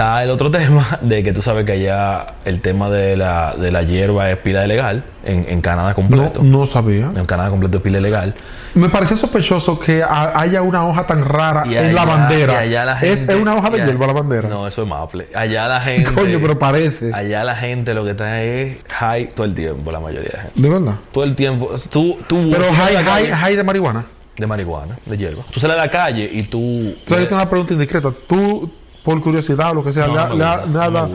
está el otro tema de que tú sabes que allá el tema de la, de la hierba es pila ilegal en, en Canadá No, completo. no sabía. En Canadá completo es pila ilegal. Me parecía sospechoso que ha- haya una hoja tan rara Y en la bandera. y allá la es, gente- es una hoja de hierba la bandera. No, eso es maple. Allá la gente. Coño, pero parece. Allá la gente lo que está es high todo el tiempo, la mayoría de gente. De verdad. Todo el tiempo. Tú, tú Pero tú la hay, calle hay de marihuana. de marihuana, de hierba. Tú sales a la calle y tú. Yo tengo una pregunta indiscreta. ¿Tú por curiosidad o lo que sea, No, le, no ha- me le ha- gusta, le ha no dado.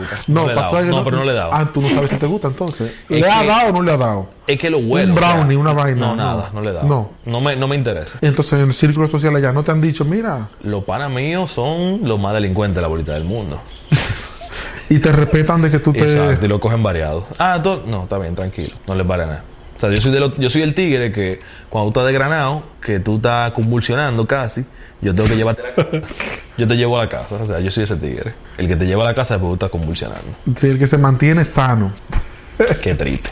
dado. pero no le dado. Ah, tú no sabes si te gusta entonces. ¿Le ha dado o no le ha dado? Es que lo bueno. Un o sea, brownie, una vaina, No, nada, no le da. No. No me, no me interesa. Entonces en el círculo social allá no te han dicho, mira, Los panas míos son los más delincuentes de la bolita del mundo. y te respetan de que tú te. Exacto, y lo cogen variado. Ah, tú- no, está bien, tranquilo. No les vale nada. O sea, yo soy, de los- yo soy el tigre que cuando tú estás desgranado, que tú estás convulsionando casi, yo tengo que llevarte a la casa. Yo te llevo a la casa. O sea, yo soy ese tigre. El que te lleva a la casa después tú estás convulsionando. Sí, el que se mantiene sano. Qué triste.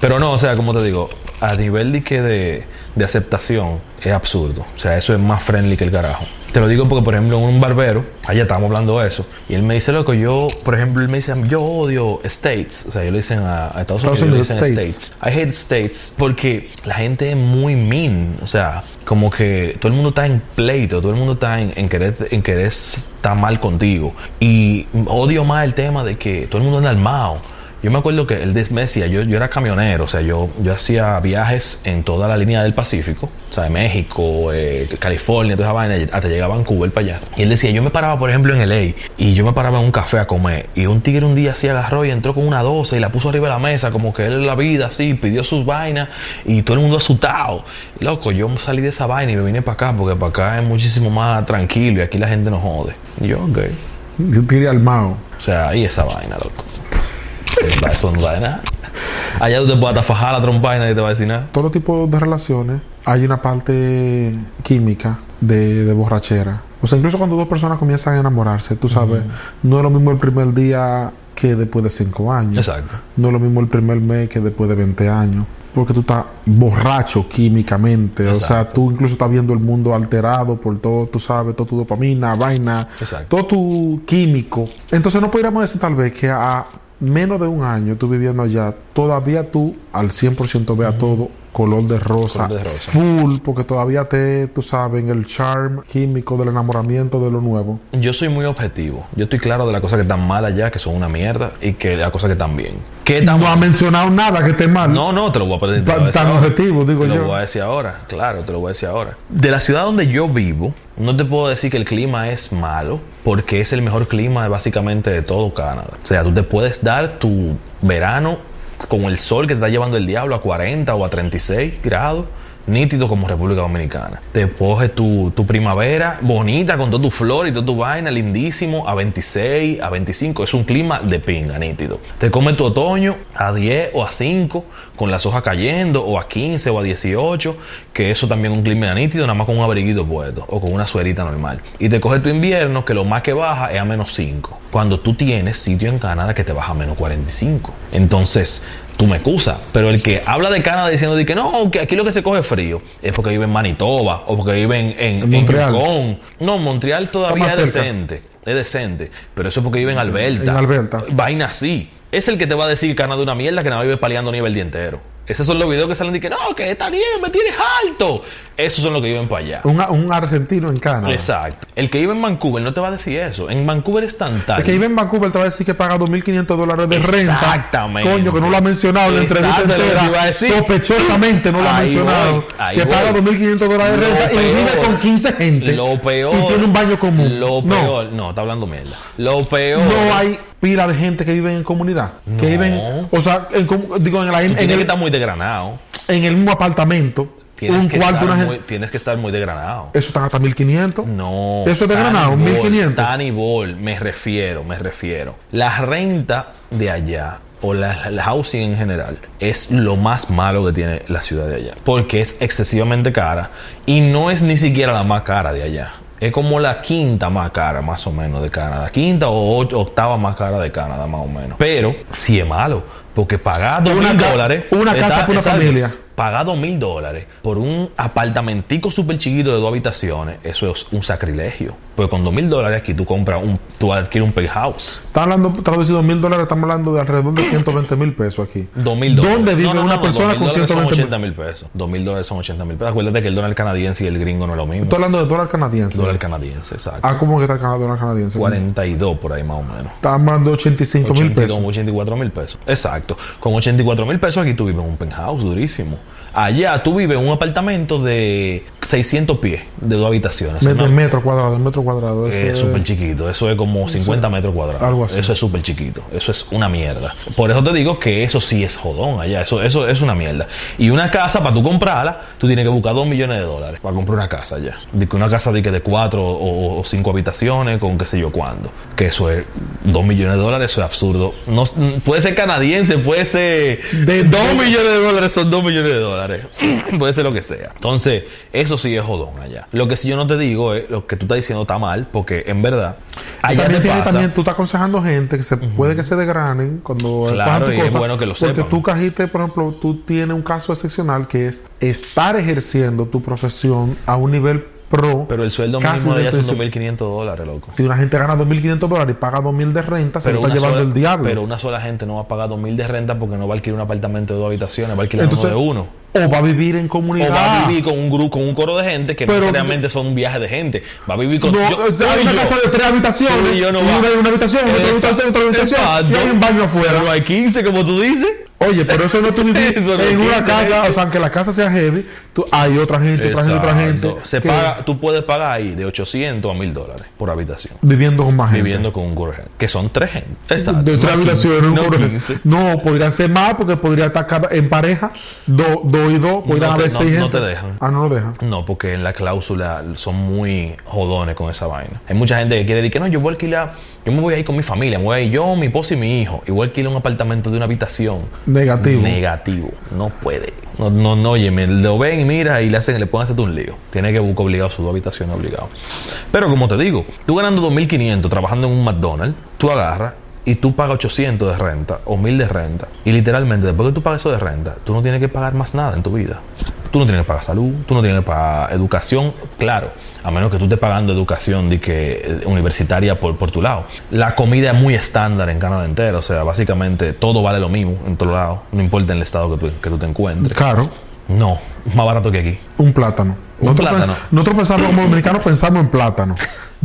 Pero no, o sea, como te digo, a nivel de que de, de aceptación es absurdo. O sea, eso es más friendly que el carajo. Te lo digo porque, por ejemplo, un barbero, allá estábamos hablando de eso, y él me dice, loco, yo, por ejemplo, él me dice, yo odio States. O sea, yo le dicen a, a Estados, Estados Unidos, dicen States. I hate States porque la gente es muy mean. O sea, como que todo el mundo está en pleito, todo el mundo está en, en querer, en querer estar mal contigo. Y odio más el tema de que todo el mundo anda armado. Yo me acuerdo que él me decía, yo, yo era camionero, o sea, yo, yo hacía viajes en toda la línea del Pacífico, o sea, de México, eh, California, toda esa vaina, hasta llegar a Vancouver para allá. Y él decía, yo me paraba, por ejemplo, en LA, y yo me paraba en un café a comer, y un tigre un día así agarró y entró con una 12 y la puso arriba de la mesa, como que él la vida, así, pidió sus vainas, y todo el mundo asustado. Loco, yo salí de esa vaina y me vine para acá, porque para acá es muchísimo más tranquilo, y aquí la gente no jode. Y yo, ok. Yo tiré al mao. O sea, ahí esa vaina, loco. Eso no nada. Allá tú te puedes hasta fajar la trompa y nadie te va a decir nada. Todo tipo de relaciones hay una parte química de, de borrachera. O sea, incluso cuando dos personas comienzan a enamorarse, tú sabes, no es lo mismo el primer día que después de cinco años. Exacto. No es lo mismo el primer mes que después de 20 años. Porque tú estás borracho químicamente. O sea, tú incluso estás viendo el mundo alterado por todo, tú sabes, todo tu dopamina, vaina, Exacto. todo tu químico. Entonces no podríamos decir tal vez que a menos de un año tú viviendo allá, todavía tú al 100% veas todo color de rosa, Color de rosa. full, porque todavía te, tú sabes, el charm químico del enamoramiento de lo nuevo. Yo soy muy objetivo. Yo estoy claro de las cosas que están mal allá, que son una mierda, y que las cosas que están bien. ¿Qué tan No ha mencionado nada que esté mal. No, no, te lo voy a pedir. te lo Tan- tan ahora. objetivo, digo Te lo yo. voy a decir ahora, claro, te lo voy a decir ahora. De la ciudad donde yo vivo, no te puedo decir que el clima es malo, porque es el mejor clima básicamente de todo Canadá. O sea, tú te puedes dar tu verano con el sol que te está llevando el diablo a 40 o a 36 grados. Nítido como República Dominicana. Te coge tu, tu primavera bonita con todo tu flor y toda tu vaina, lindísimo, a 26, a 25. Es un clima de pinga, nítido. Te come tu otoño a 10 o a 5, con las hojas cayendo, o a 15 o a 18, que eso también es un clima nítido, nada más con un abriguito puesto, o con una suerita normal. Y te coge tu invierno, que lo más que baja es a menos 5. Cuando tú tienes sitio en Canadá que te baja a menos 45. Entonces, tú me excusas, pero el que habla de Canadá diciendo de que no, que aquí lo que se coge frío, es porque vive en Manitoba o porque vive en, en, En Montreal. No, Montreal todavía es cerca. decente, es decente, pero eso es porque vive en Alberta. En Alberta. Vaina así. Es el que te va a decir Canadá una mierda que nada vive paleando nieve el día entero. Esos son los videos que salen de que no, que esta nieve me tienes alto. Esos son los que viven para allá. Un, un argentino en Canadá. Exacto. El que vive en Vancouver no te va a decir eso. En Vancouver es tan tal. El que vive en Vancouver te va a decir que paga 2.500 dólares de renta. Exactamente. Coño, que no lo ha mencionado en la entrevista entera. Sospechosamente no lo ha mencionado. voy, que paga voy. 2.500 dólares de Lo renta y peor. vive con 15 gente. Lo peor. Y tiene un baño común. Lo No. peor. No, está hablando mierda. Lo peor. No hay pila de gente que vive en comunidad. Que viven, o sea, en, digo, en, la- en tienes que el, estar muy desgranado. en el mismo apartamento. Tienes un que cuarto, una muy, gente. Tienes que estar muy desgranado. Eso están hasta 1.500. No. Eso es de Granado, Tiny Ball, 1500. Tiny Ball, me refiero, me refiero. La renta de allá o la, la housing en general es lo más malo que tiene la ciudad de allá. Porque es excesivamente cara y no es ni siquiera la más cara de allá. Es como la quinta más cara, más o menos, de Canadá. Quinta o octava más cara de Canadá, más o menos. Pero sí es malo. Porque pagar dos mil dólares. una casa para una familia. Pagar dos mil dólares por un apartamentico súper chiquito de dos habitaciones, eso es un sacrilegio. Porque con dos mil dólares aquí tú compras un, tú adquieres un penthouse. Está hablando, traducido mil dólares, estamos hablando de alrededor de 120 mil pesos aquí. Dos mil dólares. ¿Dónde vive No, no, una no, persona mil con dólares son 120 80 mil pesos. Dos mil dólares son 80 mil pesos. Acuérdate que el dólar canadiense y el gringo no es lo mismo. Estoy hablando de dólar canadiense. dólar canadiense, exacto. Ah, ¿cómo que está el dólar canadiense? 42 por ahí más o menos. Estamos hablando de 85 mil 80 pesos. Con 84 mil pesos. Exacto. Con 84 mil pesos aquí tú vives en un penthouse durísimo. Allá tú vives en un apartamento de 600 pies, de dos habitaciones. Metro, ¿no? metro cuadrado, metro eso Es súper chiquito, eso es como 50 metros cuadrados. algo así. Eso es súper chiquito, eso es una mierda. Por eso te digo que eso sí es jodón allá, eso, eso es una mierda. Y una casa, para tú comprarla, tú tienes que buscar 2 millones de dólares para comprar una casa allá. De que una casa de, que de 4 o, o 5 habitaciones con qué sé yo cuándo. Que eso es 2 millones de dólares, eso es absurdo. No, puede ser canadiense, puede ser de 2 millones de dólares, son 2 millones de dólares. puede ser lo que sea. Entonces, eso sí es jodón allá. Lo que sí yo no te digo es lo que tú estás diciendo está mal, porque en verdad, allá también, te pasa. también tú estás aconsejando gente que se puede que se desgranen cuando Claro, y es bueno que lo porque sepan. tú cajiste por ejemplo tú tienes un caso excepcional que es estar ejerciendo tu profesión a un nivel pro Pero el sueldo casi mínimo de allá son pensión. 2.500 dólares, loco. si una gente gana 2.500 dólares y paga 2.000 de renta se lo está llevando sola- el diablo pero una sola gente no va a pagar 2.000 de renta porque no va a alquilar un apartamento de dos habitaciones, va a alquilar Entonces, uno de uno. O va a vivir en comunidad O va a vivir con un grupo, con un coro de gente que Pero- no necesariamente son un viaje de gente. Va a vivir con no, yo- eh, hay una yo. casa de tres habitaciones y yo no y una, una habitación, otra habitación, otra habitación y hay un baño afuera. Pero hay 15, como tú dices. Oye, pero eso no es tú vivir no en una 15 casa, gente. o sea, aunque la casa sea heavy, tú, hay otra gente, otra gente, otra gente. Se que- paga, tú puedes pagar ahí de 800 a 1000 dólares por habitación. viviendo con más gente. Viviendo con un gente. Que son tres gente. Exacto. de tres No habitaciones, 15, un no coro de 15. gente. No, podrían ser más porque podría estar cada- en pareja, dos dos y dos, podrían No haber no- seis no gente. te dejan. Ah, no lo dejan. No, porque en la cláusula son muy jodones con esa vaina. Hay mucha gente que quiere decir que no, yo voy a alquilar, yo me voy a ir con mi familia, me voy a ir yo, mi esposa y mi hijo. A alquilar un apartamento de una habitación. Negativo. Negativo. No puede. No, no, no, oye, me lo ven y mira y le hacen, le pueden hacer un lío. Tiene que buscar obligado sus dos habitaciones obligado. Pero como te digo, tú ganando 2.500 trabajando en un McDonald's, tú agarras y tú pagas 800 de renta o 1000 de renta. Y literalmente, después que tú pagas eso de renta, tú no tienes que pagar más nada en tu vida. Tú no tienes que pagar salud, tú no tienes que pagar educación, claro, a menos que tú estés pagando educación de que, eh, universitaria por, por tu lado. La comida es muy estándar en Canadá entero, o sea, básicamente todo vale lo mismo en todos lados, no importa en el estado que tú, que tú te encuentres. Claro, No, más barato que aquí. un plátano. Un nosotros, plátano. nosotros pensamos como dominicanos pensamos en plátano.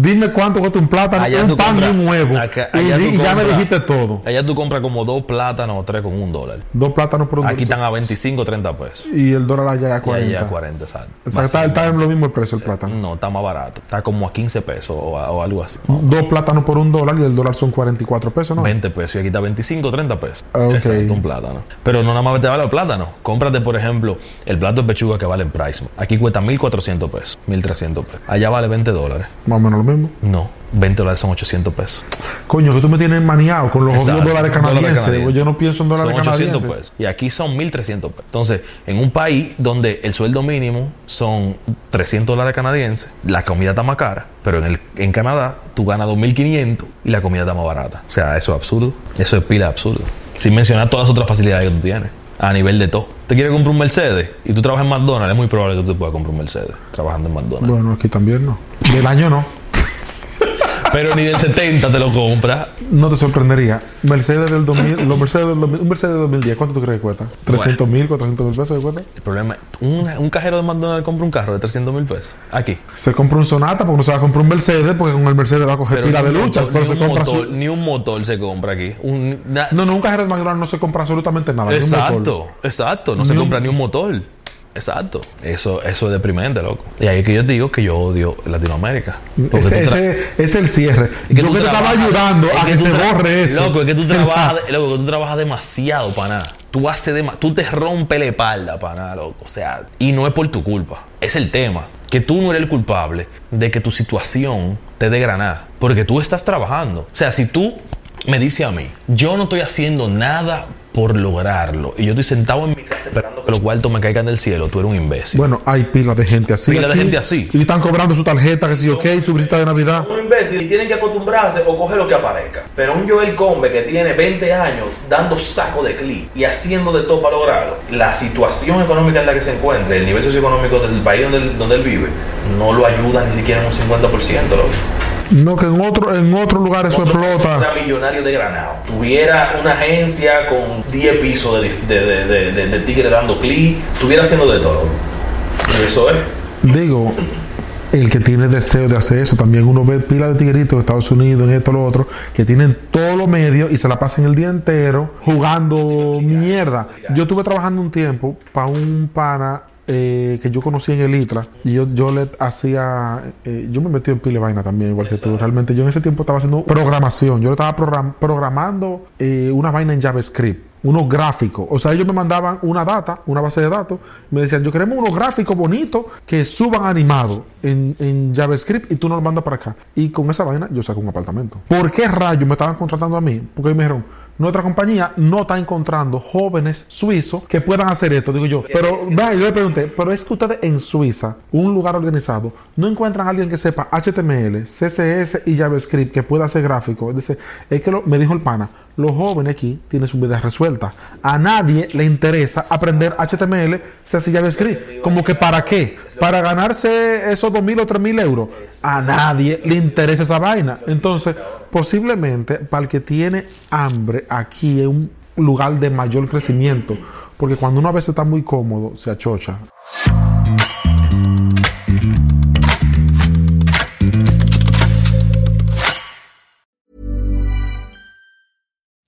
Dime cuánto cuesta un plátano, Allá un pan compras- y un huevo. acá- y y ya me dijiste todo. Allá tú compras como dos plátanos o tres con un dólar. Dos plátanos por un Aquí dulce. están a 25 o 30 pesos. Y el dólar allá a Y 40. allá a 40, exacto. O sea, está, está en lo mismo el precio el plátano. No, está más barato. Está como a 15 pesos o, a- o algo así. Dos plátanos por un dólar y el dólar son 44 pesos, ¿no? 20 pesos. Y aquí está 25 o 30 pesos. Ah. Exacto, un plátano. Pero no nada más te vale el plátano. Cómprate, por ejemplo, el plato de pechuga que vale en Price. Aquí cuesta 1.400 pesos, 1.300 pesos. Allá vale 20 dólares. Más o menos lo mismo. No, 20 dólares son 800 pesos. Coño, que tú me tienes maniado con los Exacto, dólares canadienses. Yo no pienso en dólares son 800 canadienses. pesos. Y aquí son 1.300 pesos. Entonces, en un país donde el sueldo mínimo son 300 dólares canadienses, la comida está más cara, pero en, el, en Canadá tú ganas 2.500 y la comida está más barata. O sea, eso es absurdo. Eso es pila absurdo. Sin mencionar todas las otras facilidades que tú tienes. A nivel de todo. Te quieres comprar un Mercedes y tú trabajas en McDonald's, es muy probable que tú te puedas comprar un Mercedes trabajando en McDonald's. Bueno, aquí también no. Del año no. Pero ni del 70 te lo compras. No te sorprendería. Mercedes del 2000, los Mercedes del 2000, un Mercedes del 2010, ¿cuánto tú crees que cuesta? 300 mil, 400 mil pesos que cuesta. El problema es, un, un cajero de McDonald's compra un carro de 300 mil pesos. Aquí. Se compra un Sonata porque no se va a comprar un Mercedes porque con el Mercedes va a coger pila ni de luchas. motor- pero ni se un compra motor, su- Ni un motor se compra aquí. Un- na- No, no, un cajero de McDonald's no se compra absolutamente nada. ni un motor. exacto, exacto. No se un- compra ni un motor. Exacto. Eso, eso es deprimente, loco. Y ahí es que yo digo que yo odio Latinoamérica. Ese, es el cierre. es Yo tú que te estaba ayudando es a que, se borre eso. Loco, es que tú trabajas, loco, que tú trabajas demasiado para nada. Tú haces dema- tú te rompes la espalda para nada, loco. O sea, y no es por tu culpa. Es el tema. Que tú no eres el culpable de que tu situación te dé granada. Porque tú estás trabajando. O sea, si tú me dices a mí, yo no estoy haciendo nada por lograrlo. Y yo estoy sentado en mi casa esperando que los cuartos me caigan del cielo. Tú eres un imbécil. Bueno, hay pilas de gente así. Pila de aquí, gente así. Y están cobrando su tarjeta, que sí, ok, su visita de Navidad. un imbécil y tienen que acostumbrarse o coger lo que aparezca. Pero un Joel Combe que tiene 20 años dando saco de clic y haciendo de todo para lograrlo, la situación económica en la que se encuentra, el nivel socioeconómico del país donde él, donde él vive, no lo ayuda ni siquiera en un 50%. loco. No, que en otro, en otro lugar eso Otro explota. Millonario de Granado. Tuviera una agencia con 10 pisos de, de, de, de, de- de tigre dando clic, estuviera haciendo de todo. Eso es. Digo, el que tiene deseo de hacer eso, también uno ve pila de tigueritos de Estados Unidos, en esto, lo otro, que tienen todos los medios y se la pasan el día entero jugando mierda. Yo estuve trabajando un tiempo para un pana eh, que yo conocí en el ITRA y yo, yo le hacía, eh, yo me metí en pile vaina también, igual que tú. Realmente yo en ese tiempo estaba haciendo programación, yo le estaba program- programando eh, una vaina en JavaScript unos gráficos. O sea, ellos me mandaban una data, una base de datos. Me decían, yo queremos unos gráficos bonitos que suban animados en, en JavaScript y tú nos lo mandas para acá. Y con esa vaina yo saco un apartamento. ¿Por qué rayos me estaban contratando a mí? Porque me dijeron, nuestra compañía no está encontrando jóvenes suizos que puedan hacer esto. Digo yo, pero vea, yo le pregunté, pero es que ustedes en Suiza, un lugar organizado, no encuentran a alguien que sepa HTML, CSS y JavaScript que pueda hacer gráficos. Dice, es que lo- me dijo el pana, los jóvenes aquí tienen su vida resuelta. A nadie le interesa aprender HTML, CSS y JavaScript. Como que para qué? Para ganarse esos dos mil o tres mil euros. A nadie le interesa esa vaina. Entonces, posiblemente para el que tiene hambre, aquí es un lugar de mayor crecimiento. Porque cuando uno a veces está muy cómodo, se achocha.